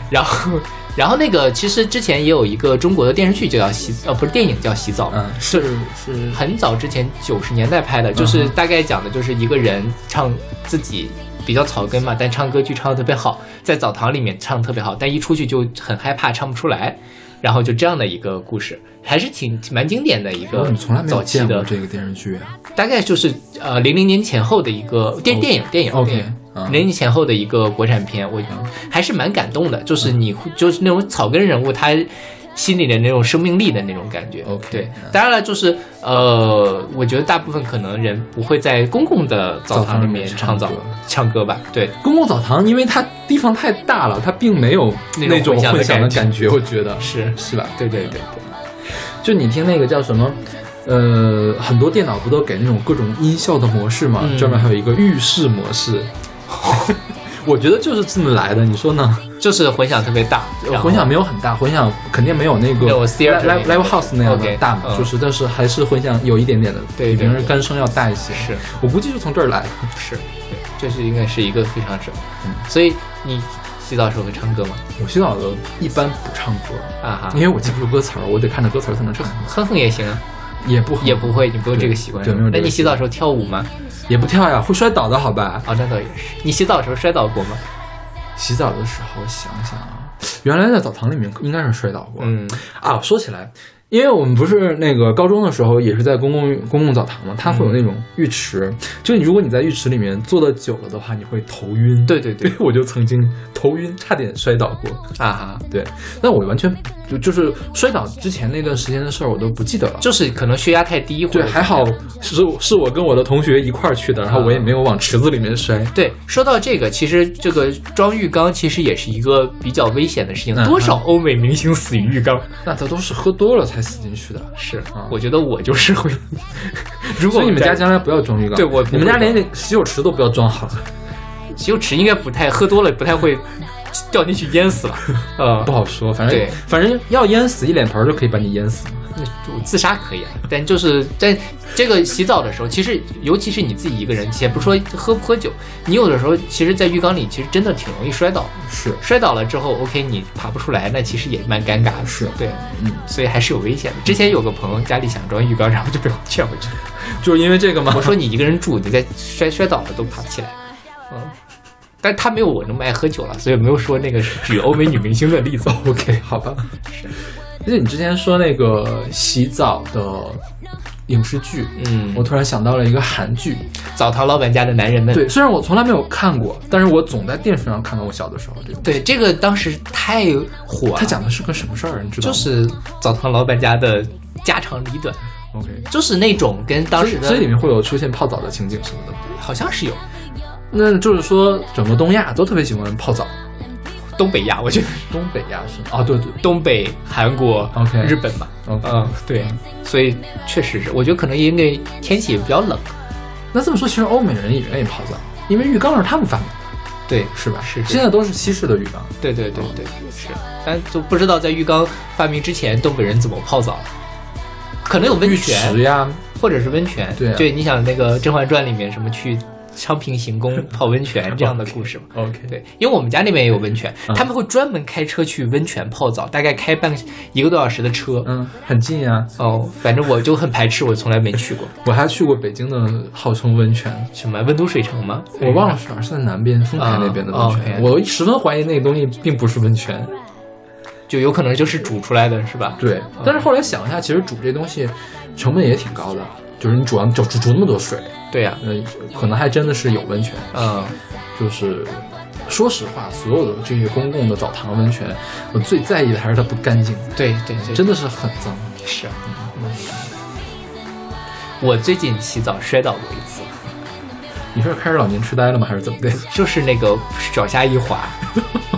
然后，然后那个其实之前也有一个中国的电视剧就叫洗，呃，不是电影叫洗澡，嗯，是是。很早之前九十年代拍的，就是大概讲的就是一个人唱自己比较草根嘛，但唱歌剧唱的特别好，在澡堂里面唱得特别好，但一出去就很害怕唱不出来，然后就这样的一个故事，还是挺蛮经典的一个我怎么从来没有早期的，见过这个电视剧啊？大概就是呃零零年前后的一个电哦。电影电影。OK，零零前后的一个国产片，我还是蛮感动的，就是你就是那种草根人物他。心里的那种生命力的那种感觉 OK，对嗯，当然了，就是呃，我觉得大部分可能人不会在公共的澡堂里面唱澡澡堂里面唱歌吧，对，公共澡堂，因为它地方太大了，它并没有那种混响的感觉感觉，我觉得是是吧？对对对对，就你听那个叫什么？呃，很多电脑不都给那种各种音效的模式嘛？嗯专门还有一个浴室模式。我觉得就是这么来的，你说呢？就是混响特别大，混响没有很大，混响肯定没有那个 live live house 那样的大嘛，嗯就是但是还是混响有一点点的，比平时干声要大一些。是我估计就从这儿来的。是，对，这是应该是一个非常是，嗯所以你洗澡的时候会唱歌吗？我洗澡的一般不唱歌，啊哈因，为我记不住歌词儿，我得看着歌词儿才能唱。哼哼也行啊，也不也不会，你不用这个习惯。对没有那你洗澡的时候跳舞吗？也不跳呀，会摔倒的好吧？啊，那倒也是。你洗澡的时候摔倒过吗？洗澡的时候想想啊，原来在澡堂里面应该是摔倒过。嗯啊，说起来，因为我们不是那个高中的时候也是在公共公共澡堂嘛，它会有那种浴池，就如果你在浴池里面坐的久了的话，你会头晕。对对 对，我就曾经头晕，差点摔倒过。啊哈，对，那我完全就就是摔倒之前那段时间的事儿，我都不记得了。就是可能血压太低，对，还好是是我跟我的同学一块儿去的，然后我也没有往池子里面摔。对，说到这个，其实这个装浴缸其实也是一个比较危险的事情。嗯多少欧美明星死于浴缸？那他都是喝多了才死进去的。是啊，我觉得我就是会。如果你们家将来不要装浴缸，对我你们家连那洗手池都不要装好了。洗手池应该不太喝多了，不太会掉进去淹死了。呃 不，好说，反正对反正要淹死一脸盆儿就可以把你淹死。那就自杀可以啊，但就是在这个洗澡的时候，其实尤其是你自己一个人，且不说喝不喝酒，你有的时候其实，在浴缸里其实真的挺容易摔倒。是，摔倒了之后，OK，你爬不出来，那其实也蛮尴尬的。是对，嗯，所以还是有危险的。之前有个朋友家里想装浴缸，然后就被我劝回去了。就是因为这个吗？我说你一个人住，你再摔摔倒了都爬不起来。嗯，但他没有我那么爱喝酒了，所以没有说那个举欧美女明星的例子。OK，好吧。而且你之前说那个洗澡的影视剧，嗯，我突然想到了一个韩剧。澡堂老板家的男人们。对，虽然我从来没有看过，但是我总在电视上看到我小的时候这种。对，这个当时太火了。它讲的是个什么事儿？你知道吗？就是澡堂老板家的家长里短，OK，就是那种跟当时的所以里面会有出现泡澡的情景什么的。好像是有那就是说，整个东亚都特别喜欢泡澡。东北亚，我觉得 东北亚是啊，对对东北、韩国、OK 日本嘛，，OK。嗯，对，所以确实是，我觉得可能因为天气也比较冷，那这么说，其实欧美人也愿意泡澡，因为浴缸是他们发明的，对，是吧？是是现在都是西式的浴缸。对对对对，是，但就不知道在浴缸发明之前，东北人怎么泡澡，可能有温泉池呀，或者是温泉，对啊对，你想那个《甄嬛传》里面什么去昌平行宫泡 温泉这样的故事嘛？OK，对，因为我们家那边也有温泉，嗯他们会专门开车去温泉泡澡，大概开半个一个多小时的车。嗯，很近呀。哦，反正我就很排斥，我从来没去过。我还去过北京的号称温泉，什么温都水城吗？我忘了是哪儿，是在南边丰台那边的温泉。我十分怀疑那个东西并不是温泉。就有可能就是煮出来的是吧？对，但是后来想一下，其实煮这东西成本也挺高的。就是你煮完煮煮煮那么多水，对呀、那，可能还真的是有温泉。嗯，就是说实话，所有的这些公共的澡堂温泉，我最在意的还是它不干净，对对对，真的是很脏。是。我最近洗澡摔倒过一次，你是开始老年痴呆了吗？还是怎么的？就是那个脚下一滑，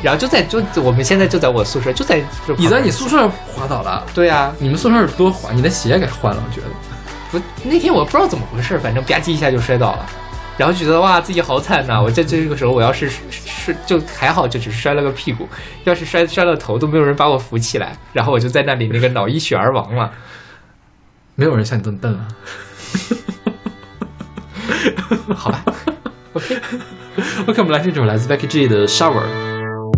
然后就在就我们现在就在我宿舍，就在就你在你宿舍滑倒了？对啊，你们宿舍是多滑？你的鞋给换了，我觉得。不那天我不知道怎么回事，反正吧唧一下就摔倒了，然后觉得哇自己好惨呐、我在这个时候我要是是就还好，就只是摔了个屁股，要是摔摔了头都没有人把我扶起来，然后我就在那里那个脑溢血而亡了。没有人像你这么笨啊！好吧，OK，OK，我们来听这首来自 Becky G 的 Shower。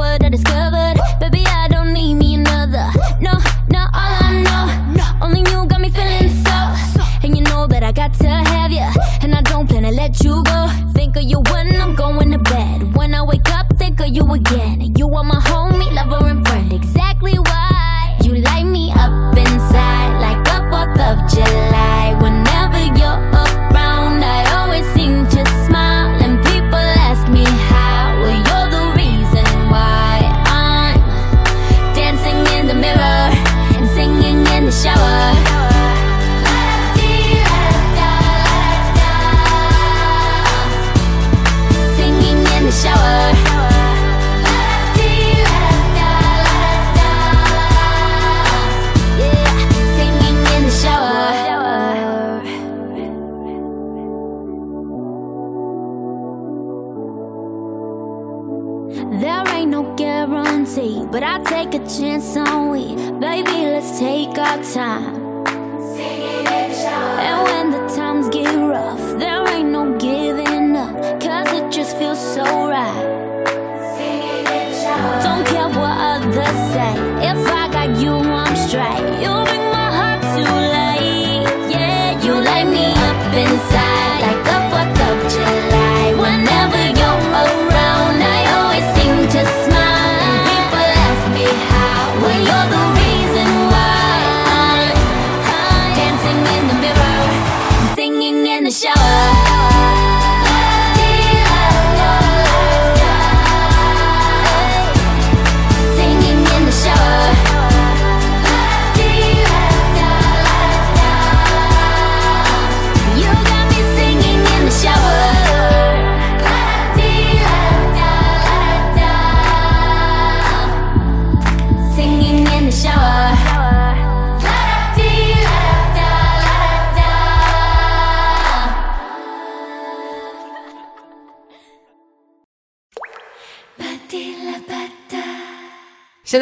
what I discovered. Baby, I don't need me another. No, no, all I know. Only you got me feeling so. And you know that I got to have you. And I don't plan to let you go. Think of you when I'm going to bed. When I wake up, think of you again. You are my homie,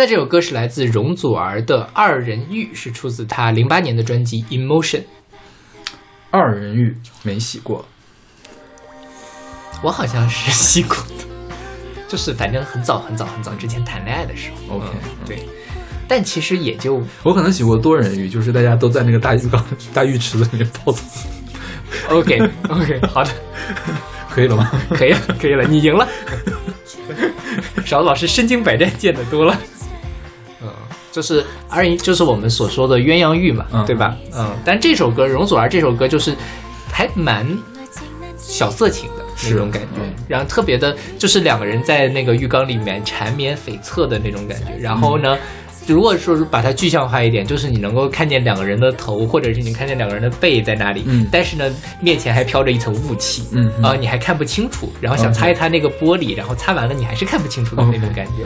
这首歌是来自容祖儿的《二人浴》，是出自她零八年的专辑《Emotion》。二人浴没洗过，我好像是洗过的，就是反正很早很早很早之前谈恋爱的时候。OK，嗯对，但其实也就我可能洗过多人浴，就是大家都在那个大浴缸、大浴池子里面泡澡，OK OK，好的，可以了吗？可以了可以了，你赢了。勺子老师身经百战，见得多了。嗯，就是二人就是我们所说的鸳鸯浴嘛，嗯对吧？嗯，但这首歌容祖儿这首歌就是还蛮小色情的那种感觉嗯，然后特别的，就是两个人在那个浴缸里面缠绵悱恻的那种感觉。然后呢，如果说是把它具象化一点，就是你能够看见两个人的头，或者是你看见两个人的背在那里，嗯但是呢，面前还飘着一层雾气，嗯嗯啊、你还看不清楚，然后想擦一擦那个玻璃，然后擦完了你还是看不清楚的那种感觉。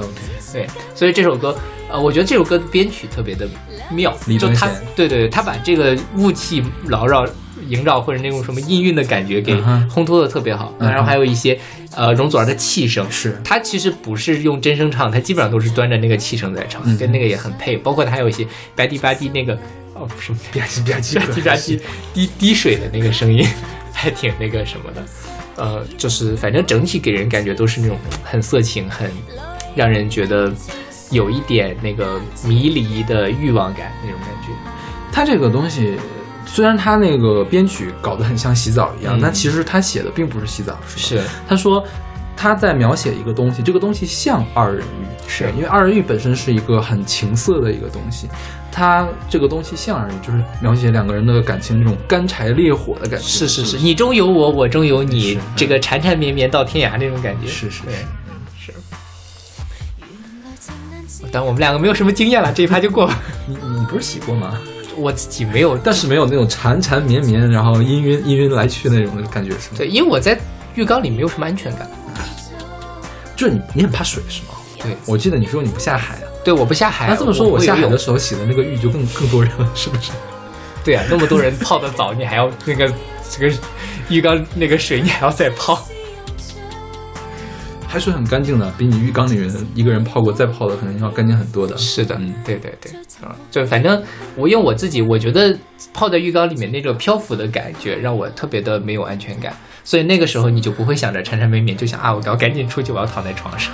对，所以这首歌，呃，我觉得这首歌的编曲特别的妙，就他对对对，他把这个雾气缭绕。萦绕或者那种什么氤氲的感觉给烘托的特别好，嗯然后还有一些呃容祖儿的气声，是。他其实不是用真声唱，他基本上都是端着那个气声在唱，嗯。跟那个也很配。包括他还有一些吧唧吧唧那个哦什么 吧唧吧唧。吧唧吧唧滴滴水的那个声音，还挺那个什么的。呃，就是反正整体给人感觉都是那种很色情，很让人觉得有一点那个迷离的欲望感那种感觉。他这个东西，虽然他那个编曲搞得很像洗澡一样，嗯但其实他写的并不是洗澡，是是他说他在描写一个东西，这个东西像二人浴，是因为二人浴本身是一个很情色的一个东西，它这个东西像二人欲，就是描写两个人的感情那种干柴烈火的感觉。是是是，你中有我，我中有你，这个缠缠绵绵到天涯那种感觉。是是是，是。但我们两个没有什么经验了，这一趴就过吧。你你你不是洗过吗？我自己没有，但是没有那种缠缠绵绵，然后氤氲氤氲来去那种的感觉是吗？对，因为我在浴缸里没有什么安全感。就是你你很怕水是吗？对我记得你说你不下海啊。对，我不下海。那这么说，我下海的时候洗的那个浴就更更多人了，是不是？对啊，那么多人泡的澡，你还要那个这个浴缸那个水，你还要再泡。海水很干净的，比你浴缸里面一个人泡过再泡的可能要干净很多的。是的，嗯对对对，啊，就反正我用我自己，我觉得泡在浴缸里面那种漂浮的感觉让我特别的没有安全感，所以那个时候你就不会想着缠缠绵绵，就想啊，我要赶紧出去，我要躺在床上。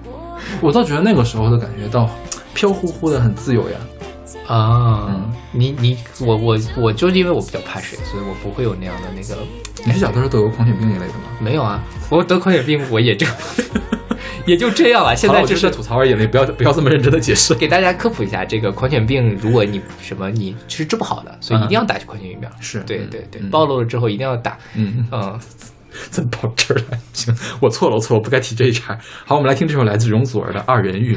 我倒觉得那个时候的感觉到飘忽忽的很自由呀。啊，嗯你你我我我就是因为我比较怕水，所以我不会有那样的那个你是小的时候得过狂犬病一类的吗？没有啊，我得狂犬病我也就 也就这样了。现在就是吐槽而已了，你不要不要这么认真的解释。给大家科普一下，这个狂犬病，如果你什么你是治不好的，所以一定要打狂犬疫苗。是对对对，嗯暴露了之后一定要打。嗯，嗯，怎么跑这儿来？行，我错了，我错了，我不该提这一茬。好，我们来听这首来自容祖儿的《二人欲》。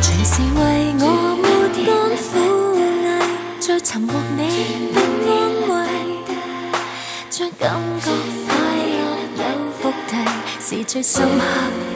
全是为我抹干苦泪，再寻获你的安慰，将感觉快乐有伏低，是最深刻。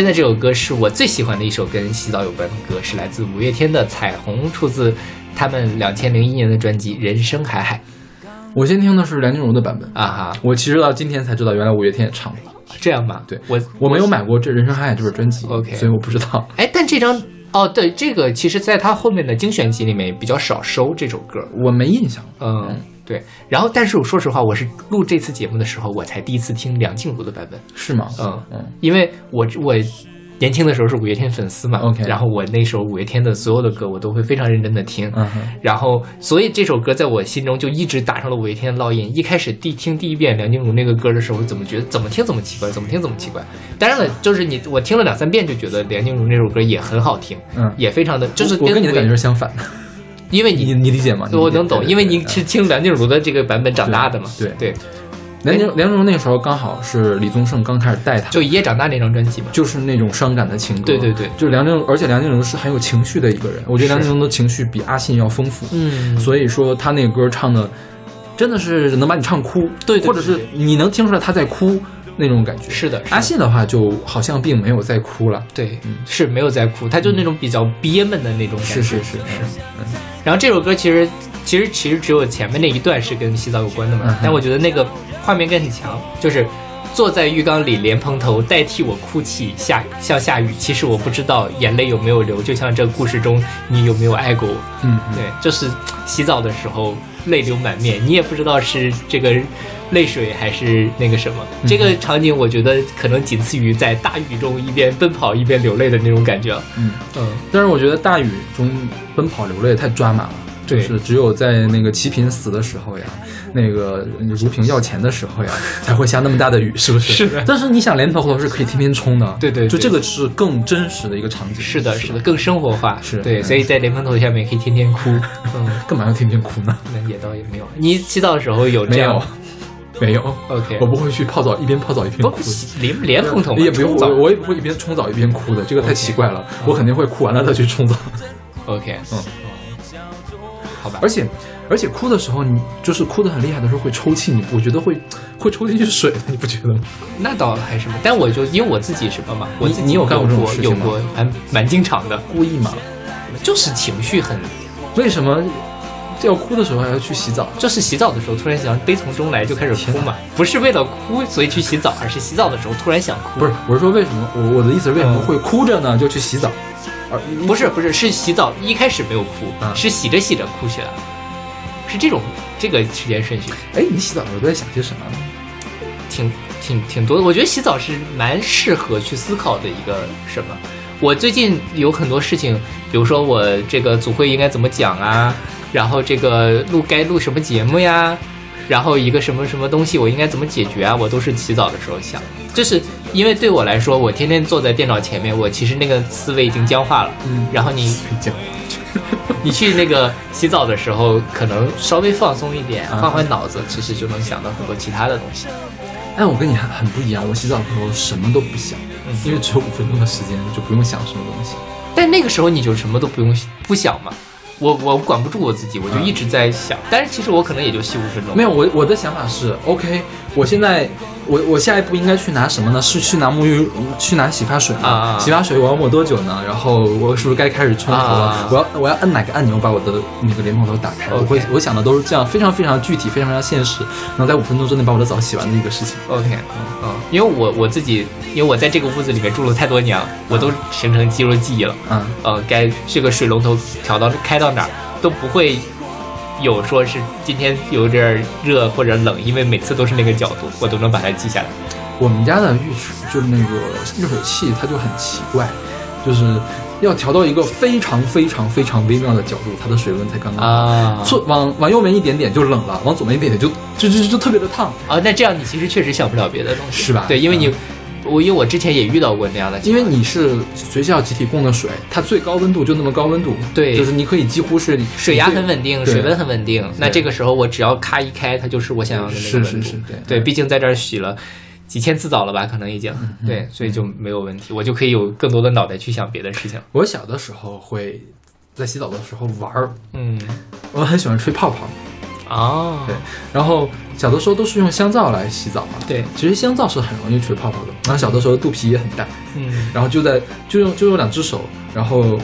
现在这首歌是我最喜欢的一首跟洗澡有关的歌，是来自五月天的《彩虹》，出自他们两千零一年的专辑《人生海海我先听的是梁静茹的版本》啊哈，我其实到今天才知道，原来五月天也唱过。这样吧？对我我没有买过这《人生海海》这本专辑 OK 所以我不知道。哎，但这张哦，对，这个其实在他后面的精选集里面比较少收这首歌。我没印象。嗯，对。然后，但是我说实话，我是录这次节目的时候，我才第一次听梁静茹的版本。是吗？嗯嗯，因为我我年轻的时候是五月天粉丝嘛 OK 然后我那时候五月天的所有的歌我都会非常认真的听，然后所以这首歌在我心中就一直打上了五月天的烙印。一开始第听第一遍梁静茹那个歌的时候，怎么觉得怎么听怎么奇怪，怎么听怎么奇怪。当然了，就是你我听了两三遍就觉得梁静茹那首歌也很好听，嗯也非常的就是我跟你的感觉是相反的，因为你你理解吗？我能懂，因为你是听梁静茹的这个版本长大的嘛，对对，梁静梁静茹那个时候刚好是李宗盛刚开始带她，就一夜长大那张专辑嘛，就是那种伤感的情歌。对对对就是梁静茹，而且梁静茹是很有情绪的一个人。我觉得梁静茹的情绪比阿信要丰富。嗯所以说她那个歌唱的真的是能把你唱哭，对对对或者是你能听出来她在哭那种感觉。是的是的阿信的话就好像并没有在哭了。对，是没有在哭，他就那种比较憋闷的那种感觉。是是是是。然后这首歌其实其实其实只有前面那一段是跟洗澡有关的嘛，嗯但我觉得那个画面感很强，就是坐在浴缸里莲蓬头代替我哭泣，下像下雨。其实我不知道眼泪有没有流，就像这故事中你有没有爱过我。嗯，嗯对，就是洗澡的时候泪流满面，你也不知道是这个泪水还是那个什么。这个场景我觉得可能仅次于在大雨中一边奔跑一边流泪的那种感觉。嗯嗯，但是我觉得大雨中奔跑流泪太抓马了。就是只有在那个齐平死的时候呀，那个如萍要钱的时候呀，才会下那么大的雨，是不是？是的但是你想，莲蓬头是可以天天冲的，对对对就这个是更真实的一个场景。是的，是的，更生活化。是对所以在莲蓬头下面可以天天哭。嗯，干嘛要天天哭呢？那也倒也没有。你洗澡的时候有这没样有，没有。OK 我不会去泡澡，一边泡澡一边不哭。莲莲蓬头嘛也不用，我我也不会一边冲澡一边哭的，这个太奇怪了。我肯定会哭完了再去冲澡。OK，嗯，好吧而。且而且哭的时候，你就是哭的很厉害的时候会抽泣，你我觉得会会抽进去水的，你不觉得吗？那倒还是嘛，但我就因为我自己什么嘛，我自己你有干过这种事情吗有过，蛮蛮经常的，故意吗？就是情绪很，为什么要哭的时候还要去洗澡？就是洗澡的时候突然想悲从中来就开始哭嘛，不是为了哭所以去洗澡，而是洗澡的时候突然想哭，不是，我是说为什么？我我的意思是为什么会哭着呢就去洗澡？而不是不是是洗澡一开始没有哭，啊是洗着洗着哭起来了，是这种这个时间顺序。哎，你洗澡的时候都在想些什么呢？挺挺挺多的。我觉得洗澡是蛮适合去思考的一个什么。我最近有很多事情，比如说我这个组会应该怎么讲啊，然后这个录该录什么节目呀，然后一个什么什么东西我应该怎么解决啊，我都是洗澡的时候想。就是因为对我来说，我天天坐在电脑前面，我其实那个思维已经僵化了。嗯然后你 讲你去那个洗澡的时候，可能稍微放松一点，啊换换脑子，其实就能想到很多其他的东西。哎，我跟你很很不一样，我洗澡的时候什么都不想，嗯因为只有五分钟的时间，就不用想什么东西。但那个时候你就什么都不用不想嘛，我我管不住我自己，我就一直在想。但是其实我可能也就洗五分钟。没有，我我的想法是，OK，我现在我我下一步应该去拿什么呢？是去拿沐浴去拿洗发水吗？啊洗发水我要抹多久呢？然后我是不是该开始冲头了？啊我要我要按哪个按钮把我的那个莲蓬头打开？我会我想的都是这样，非常非常具体，非常非常现实，能在五分钟之内把我的澡洗完的一个事情。OK，嗯，因为我我自己，因为我在这个屋子里面住了太多年了，我都形成肌肉记忆了。嗯，呃，该这个水龙头调到开到哪儿都不会有说是今天有点热或者冷，因为每次都是那个角度，我都能把它记下来。我们家的浴水就是那个热水器，它就很奇怪，就是要调到一个非常非常非常微妙的角度，它的水温才刚刚好。啊错往往右边一点点就冷了，往左边一点点就就就就特别的烫。啊，那这样你其实确实想不了别的东西，是吧对，因为你嗯我因为我之前也遇到过那样的情因，为你是学校集体供的水，它最高温度就那么高温度，对。就是你可以几乎是水压很稳定，水温很稳定，那这个时候我只要咔一开，它就是我想要的那个温度。是是是对。对，毕竟在这儿洗了几千次澡了吧，可能已经。嗯对，所以就没有问题，我就可以有更多的脑袋去想别的事情。我小的时候会在洗澡的时候玩儿，嗯，我很喜欢吹泡泡，哦，对，然后小的时候都是用香皂来洗澡嘛，对，其实香皂是很容易吹泡泡的。然后小的时候肚皮也很大，嗯然后就在就用就用两只手，然后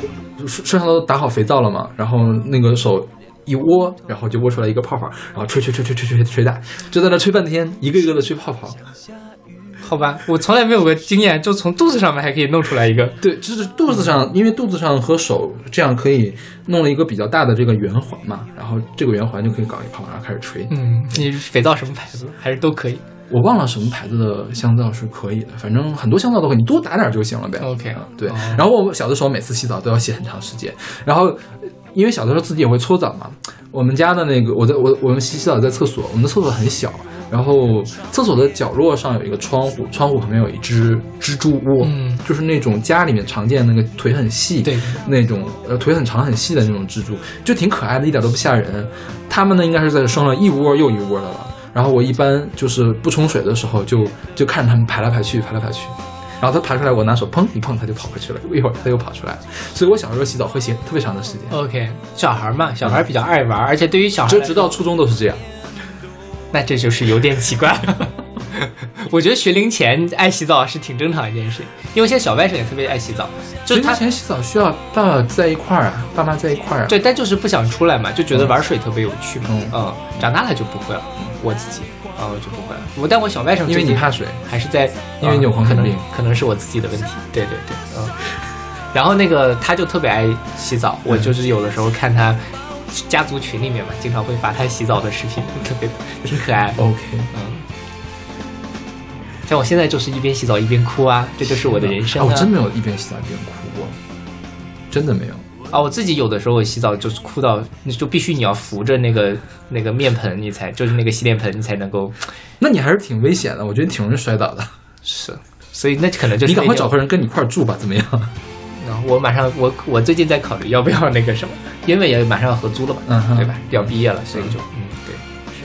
身身上都打好肥皂了嘛，然后那个手一窝，然后就窝出来一个泡泡，然后吹吹吹吹吹吹吹大，就在那吹半天，一个一个的吹泡泡。好吧，我从来没有过经验，就从肚子上面还可以弄出来一个。对，就是肚子上，因为肚子上和手这样可以弄了一个比较大的这个圆环嘛，然后这个圆环就可以搞一泡，然后开始吹。嗯，你肥皂什么牌子？还是都可以我忘了什么牌子的香皂是可以的，反正很多香皂都可以，你多打点就行了呗。OK 嗯对哦。然后我小的时候每次洗澡都要洗很长时间，然后呃因为小的时候自己也会搓澡嘛，我们家的那个我在我我们洗洗澡在厕所，我们的厕所很小，然后厕所的角落上有一个窗户，窗户旁边有一只蜘蛛窝，嗯就是那种家里面常见那个腿很细，对那种呃腿很长很细的那种蜘蛛，就挺可爱的，一点都不吓人。它们呢应该是在这生了一窝又一窝的了。然后我一般就是不冲水的时候就，就看着它们排来排去，排来排去。然后它爬出来，我拿手砰一碰，它就跑回去了。一会儿它又跑出来了。所以我小时候洗澡会洗特别长的时间，OK，小孩嘛，小孩比较爱玩，而且对于小孩就直到初中都是这样。那这就是有点奇怪了。我觉得学龄前爱洗澡是挺正常一件事，因为现在小外甥也特别爱洗澡，就是他之前洗澡需要爸爸在一块儿啊，爸妈在一块儿啊。对，但就是不想出来嘛，就觉得玩水特别有趣嘛。嗯嗯，长大了就不会了，我自己啊、我就不会。我但我小外甥因为你怕水，还是在，因为你有啊可能狂犬病可能是我自己的问题。对对对，嗯。然后那个他就特别爱洗澡，我就是有的时候看他家族群里面嘛，经常会发他洗澡的视频，特别挺可爱。OK，嗯，像我现在就是一边洗澡一边哭啊，这就是我的人生、啊。啊我真没有一边洗澡一边哭过，真的没有。啊，我自己有的时候我洗澡就是哭到，你就必须你要扶着那个那个面盆，你才就是那个洗脸盆，你才能够 那你还是挺危险的，我觉得挺容易摔倒的。是，所以那可能就是你赶快找个人跟你一块住吧，怎么样？然后我马上我我最近在考虑要不要那个什么，因为也马上要合租了嘛，嗯对吧？要毕业了，所以就嗯对是。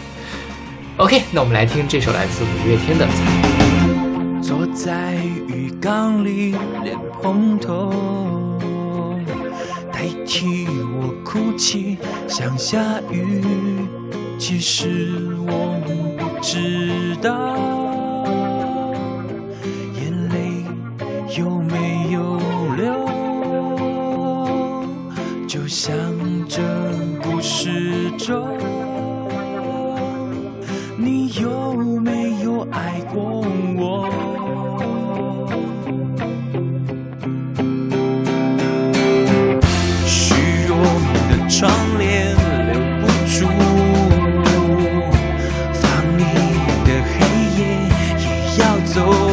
OK，那我们来听这首来自五月天的《坐在浴缸里，脸蓬头，代替我哭泣，想下雨。其实我不知道，眼泪有没有流，就像这故事中。你有没有爱过我？也要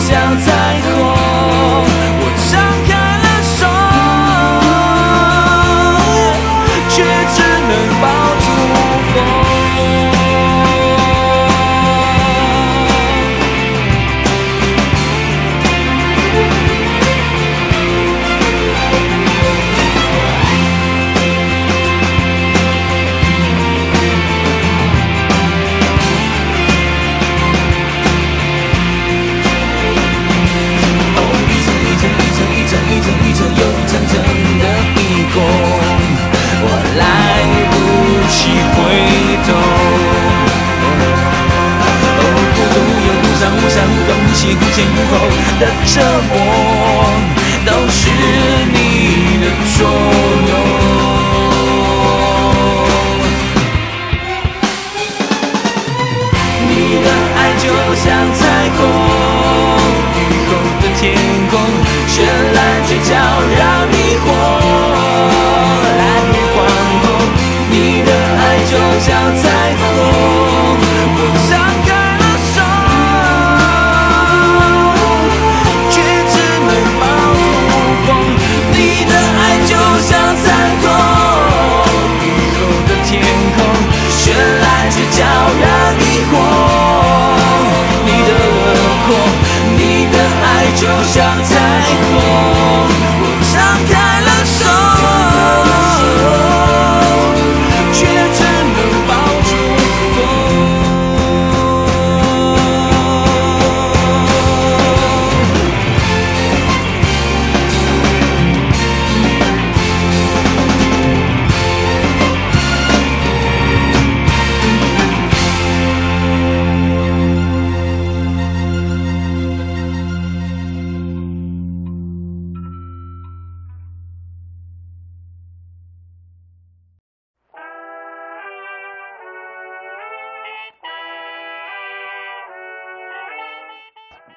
像彩虹，的折磨，都是你的错。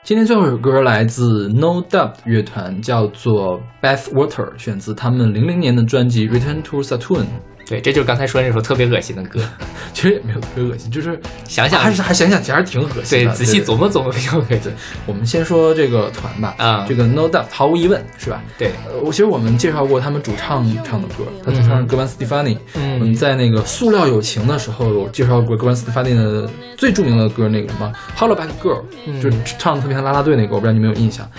今天最后一首歌来自 No Doubt 乐团，叫做 Bath Water，选自他们零零年的专辑《Return to Saturn》。对，这就是刚才说那首特别恶心的歌。其实也没有特别恶心，就是想想还是还想想，其实还是挺恶心对，的。仔细琢磨琢磨比较恶心对。我们先说这个团吧，啊这个 No Doubt 毫无疑问是吧？对，呃，我其实我们介绍过他们主唱唱的歌，他主唱是格班斯蒂凡尼。嗯我们在那个《塑料友情》的时候有介绍过格班斯蒂凡尼的最著名的歌，那个什么《Hollaback Girl》，就是唱的特别像啦啦队那个，我不知道你们有没有印象。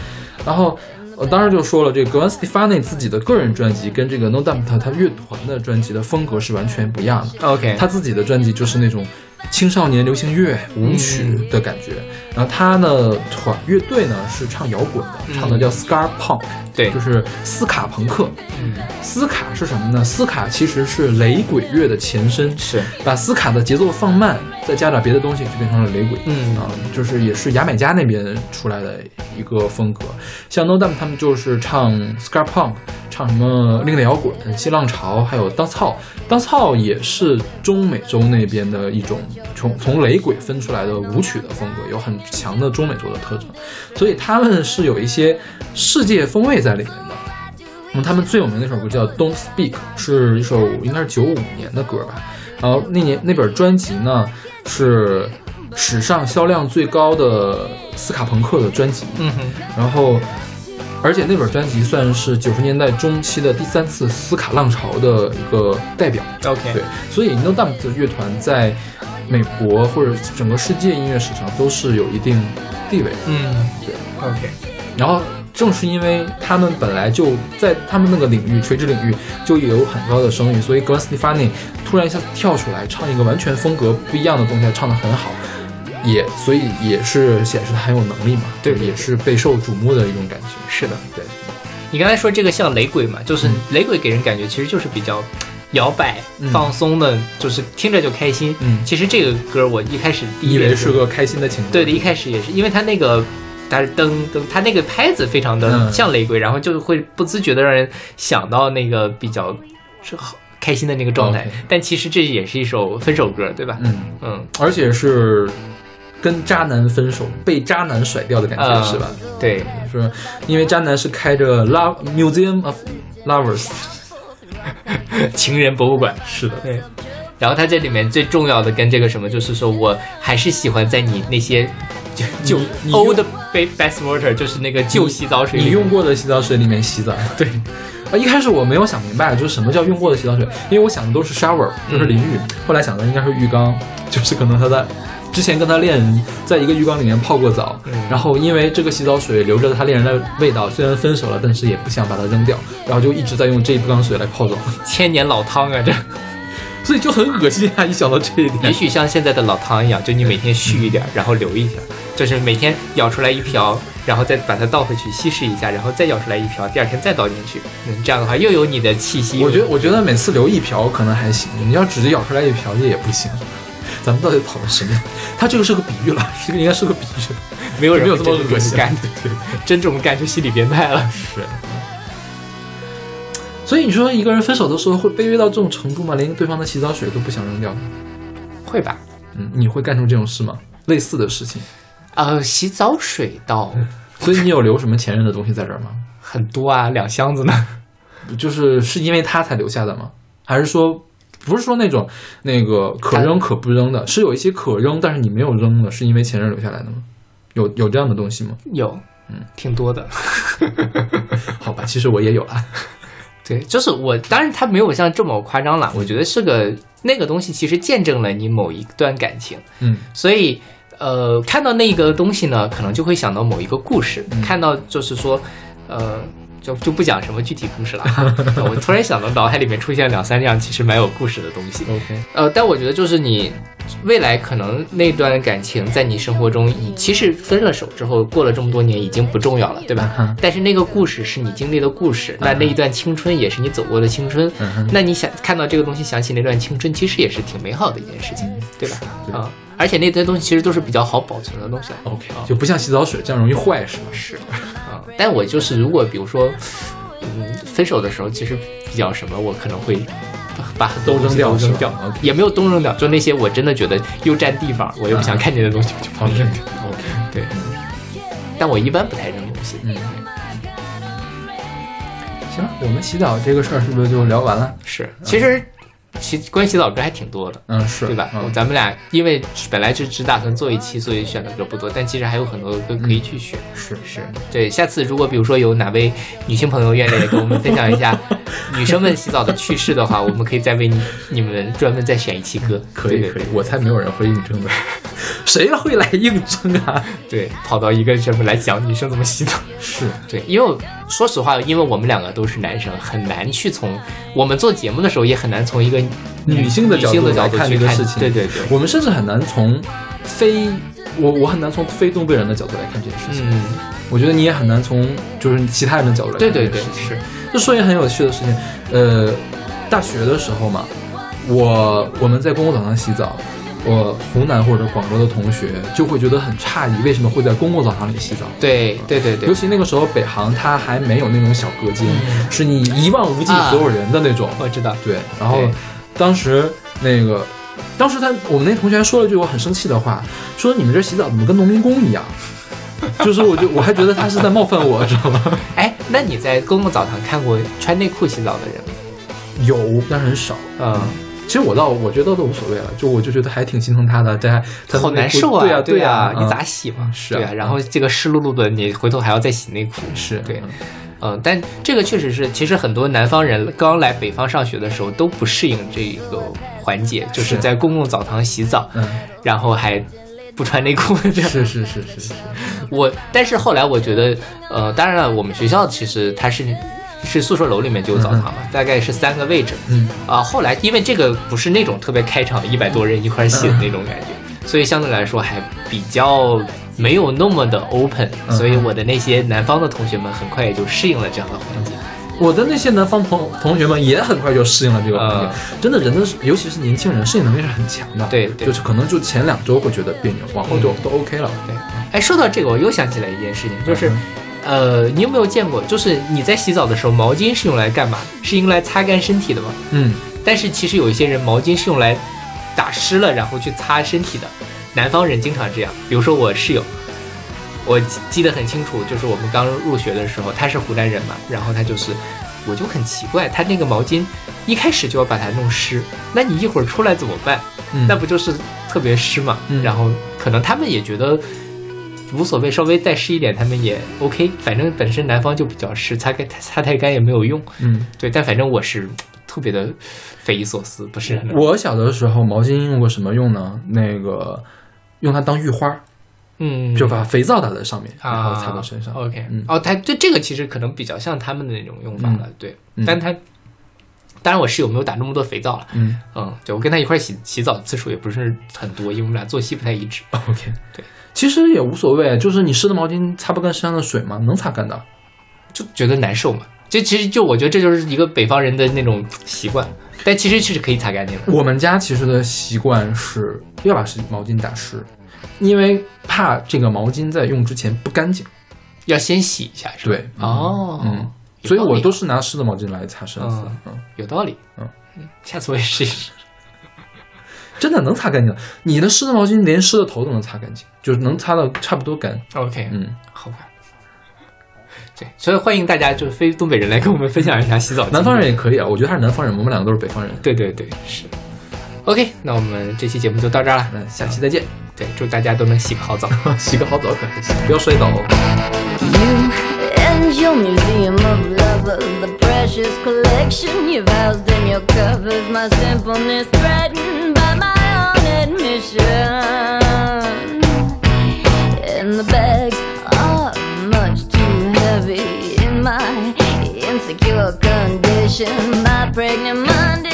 然后我当时就说了，这个格温斯蒂凡内自己的个人专辑跟这个 No Doubt 他乐团的专辑的风格是完全不一样的。OK，他自己的专辑就是那种青少年流行乐舞曲的感觉，然后他呢团乐队呢是唱摇滚的，唱的叫 Scar Punk，对就是斯卡朋克。嗯，斯卡是什么呢？斯卡其实是雷鬼乐的前身，是，把斯卡的节奏放慢，再加点别的东西，就变成了雷鬼。嗯啊，就是也是牙买加那边出来的一个风格。像 No Doubt 他们就是唱 Scar Punk，唱什么另类摇滚、新浪潮，还有 Dancehall。Dancehall 也是中美洲那边的一种从从雷鬼分出来的舞曲的风格，有很强的中美洲的特征，所以他们是有一些世界风味在里面的。那么他们最有名的一首歌叫《Don't Speak》，是一首应该是九五年的歌吧。然后那年那本专辑呢是史上销量最高的斯卡朋克的专辑。嗯哼，然后，而且那本专辑算是九十年代中期的第三次斯卡浪潮的一个代表。OK，对，所以 No Doubt 的乐团在美国或者整个世界音乐史上都是有一定地位的。嗯对。，OK，然后正是因为他们本来就在他们那个领域垂直领域就有很高的声誉，所以 Gwen Stefani 突然一下子跳出来唱一个完全风格不一样的东西，唱得很好，也所以也是显示他很有能力嘛，对也是备受瞩目的一种感觉。是的，对，你刚才说这个像雷鬼嘛，就是雷鬼给人感觉其实就是比较摇摆、嗯放松的，就是听着就开心。嗯其实这个歌我一开始第一以为是个开心的情歌。对的，一开始也是，因为它那个。它是噔噔，它那个拍子非常的嗯像雷鬼，然后就会不自觉的让人想到那个比较是好开心的那个状态。但其实这也是一首分手歌，对吧？嗯，嗯，而且是跟渣男分手，被渣男甩掉的感觉、呃是吧？对，是因为渣男是开着 Love Museum of Lovers，情人博物馆。是的，对，然后他这里面最重要的跟这个什么，就是说我还是喜欢在你那些就就你你用 old ba- bath water，就是那个旧洗澡水里你用过的洗澡水里面洗澡。对，啊，一开始我没有想明白，就是什么叫用过的洗澡水，因为我想的都是 shower，就是淋浴，后来想的应该是浴缸，就是可能他在。之前跟他恋人在一个浴缸里面泡过澡，然后因为这个洗澡水留着他恋人的味道，虽然分手了，但是也不想把它扔掉，然后就一直在用这一缸水来泡澡，千年老汤啊，这 所以就很恶心啊！一想到这一点也，许像现在的老汤一样，就你每天续一点，然后留一下，就是每天舀出来一瓢，然后再把它倒回去稀释一下，然后再舀出来一瓢，第二天再倒进去，嗯，这样的话又有你的气息。我觉得我觉得每次留一瓢可能还行，你要只是舀出来一瓢这也不行。咱们到底讨论什么？他这个是个比喻了，这个应该是个比喻。没有人没有这么恶心干，真这么干就心理变态了。是。所以你说一个人分手的时候会卑微到这种程度吗？连对方的洗澡水都不想扔掉？会吧？嗯，你会干出这种事吗？类似的事情，呃，洗澡水倒所以你有留什么前任的东西在这儿吗？很多啊，两箱子呢。就是是因为他才留下的吗？还是说不是说那种那个可扔可不扔的，是有一些可扔但是你没有扔的，是因为前任留下来的吗？有有这样的东西吗？有，嗯，挺多的。好吧，其实我也有啊。对，就是我，当然他没有像这么夸张了。我觉得是个那个东西，其实见证了你某一段感情，嗯所以呃，看到那个东西呢，可能就会想到某一个故事。看到就是说，呃，就就不讲什么具体故事了。我突然想到脑海里面出现两三样其实蛮有故事的东西。，OK，呃，但我觉得就是你未来可能那段感情在你生活中你其实分了手之后，过了这么多年已经不重要了，对吧？但是那个故事是你经历的故事，那那一段青春也是你走过的青春。那你想看到这个东西，想起那段青春，其实也是挺美好的一件事情，对吧？对啊、而且那些东西其实都是比较好保存的东西。OK，啊就不像洗澡水这样容易坏，是吗？是 啊，但我就是如果比如说，嗯，分手的时候，其实比较什么，我可能会把都扔东西掉扔掉也没有都扔掉，就那些我真的觉得又占地方，我又不想看见的东西，我就把它扔掉。OK，对，但我一般不太扔东西。嗯行了，我们洗澡这个事儿是不是就聊完了？是，其实其关于洗澡歌还挺多的。嗯，是，对吧？嗯咱们俩因为本来就只打算做一期，所以选的歌不多，但其实还有很多歌可以去选。是是对，下次如果比如说有哪位女性朋友愿意跟我们分享一下女生们洗澡的趣事的话，我们可以再为你你们专门再选一期歌。可以可以我猜没有人会应征的，谁会来应征啊？对，跑到一个什么来讲女生怎么洗澡？是，对，因为说实话，因为我们两个都是男生，很难去从我们做节目的时候也很难从一个女性的角角度去看看这个事情对对对，我们甚至很难从非我我很难从非东北人的角度来看这件事情。嗯，我觉得你也很难从就是其他人的角度来看对对对这件事情。是，就说一个很有趣的事情，呃，大学的时候嘛，我我们在公共澡堂洗澡，我湖南或者广州的同学就会觉得很诧异，为什么会在公共澡堂里洗澡？对对对对尤，其那个时候北航它还没有那种小隔间，嗯是你一望无际啊所有人的那种。我知道，对，然后当时那个，当时他我们那同学还说了句我很生气的话，说你们这洗澡怎么跟农民工一样？就是我就我还觉得他是在冒犯我，知道吗？哎，那你在公共澡堂看过穿内裤洗澡的人吗？有，但是很少。嗯，其实我倒我觉得都无所谓了，就我就觉得还挺心疼他的，在他好难受啊！对呀、对呀、你咋嗯洗嘛？是啊对啊，然后这个湿漉漉的，你回头还要再洗内裤。是对嗯嗯，但这个确实是，其实很多南方人刚来北方上学的时候都不适应这个环节，就是是在公共澡堂洗澡，嗯，然后还不穿内裤这样。是是是是是，我，但是后来我觉得，呃，当然了，我们学校其实它是是宿舍楼里面就有澡堂嘛，大概是三个位置。嗯啊、后来因为这个不是那种特别开场一百多人一块洗的那种感觉，所以相对来说还比较没有那么的 open，、嗯所以我的那些南方的同学们很快也就适应了这样的环境。我的那些南方同同学们也很快就适应了这个环境。嗯真的，人的尤其是年轻人，适应能力是很强的。对对就是可能就前两周会觉得别扭，往后就嗯都 OK 了。对，哎，说到这个，我又想起来一件事情，就是嗯，呃，你有没有见过，就是你在洗澡的时候，毛巾是用来干嘛？是用来擦干身体的吗？嗯，但是其实有一些人毛巾是用来打湿了，然后去擦身体的。南方人经常这样，比如说我室友，我记记得很清楚，就是我们刚入学的时候，他是湖南人嘛，然后他就是，我就很奇怪，他那个毛巾一开始就要把它弄湿，那你一会儿出来怎么办？嗯那不就是特别湿嘛？嗯然后可能他们也觉得无所谓，稍微再湿一点，他们也 OK。反正本身南方就比较湿，擦干擦太干也没有用。嗯，对，但反正我是特别的匪夷所思，不是很我小的时候毛巾用过什么用呢？那个用它当浴花，嗯，就把肥皂打在上面，啊然后擦到身上。OK，、嗯哦，它这这个其实可能比较像他们的那种用法了，对。嗯但他当然我室友没有打那么多肥皂了，嗯嗯，对我跟他一块洗洗澡次数也不是很多，因为我们俩作息不太一致。OK，对，其实也无所谓，就是你湿的毛巾擦不干身上的水吗？能擦干的。就觉得难受嘛。这其实就我觉得这就是一个北方人的那种习惯，但其实是可以擦干净的。我们家其实的习惯是要把湿毛巾打湿，因为怕这个毛巾在用之前不干净。要先洗一下，是吧？对哦，嗯，所以我都是拿湿的毛巾来擦身子。嗯嗯，有道理。嗯下次我也试一试。真的能擦干净。你的湿的毛巾连湿的头都能擦干净，就是能擦到差不多干。OK，嗯，好吧。对，所以欢迎大家就是非东北人来跟我们分享一下洗澡。南方人也可以啊，我觉得他是南方人，我们两个都是北方人。对对对，是。OK，那我们这期节目就到这儿了。那下期再见，对，祝大家都能洗个好澡。洗个好澡可还行，不要摔倒哦。You and your museum of lovers, the precious collection you've housed in your covers. My simpleness threatened by my own admission. And the bags are much too heavy in my insecure condition. My pregnant mind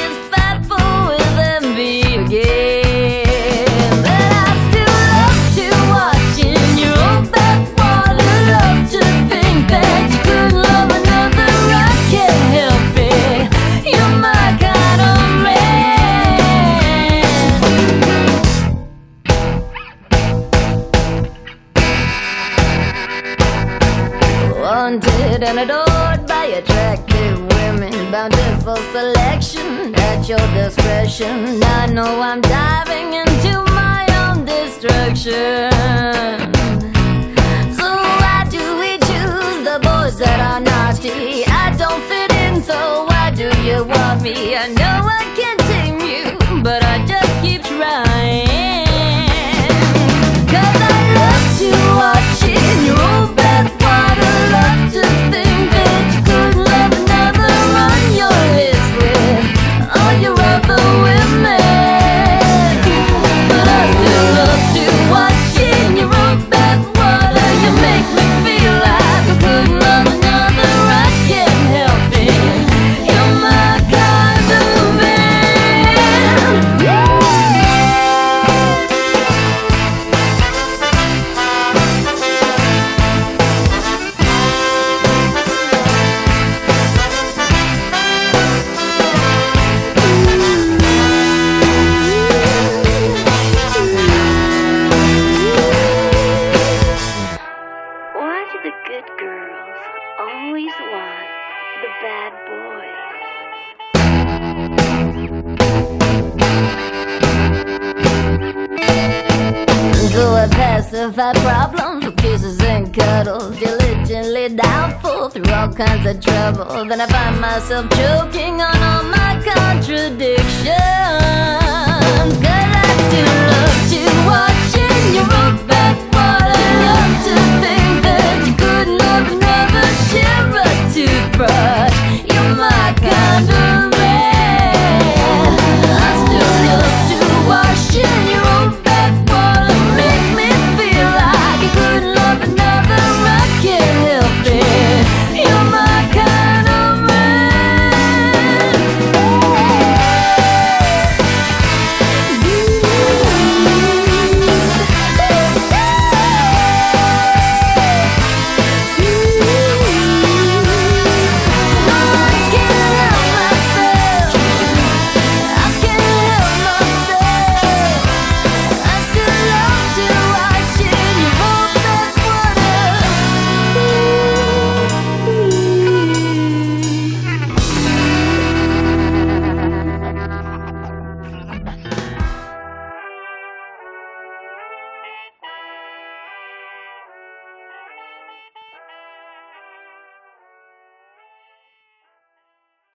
And adored by attractive women, bountiful selection at your discretion. I know I'm diving into my own destruction. So why do we choose the boys that are naughty? I don't fit in, so why do you want me? I know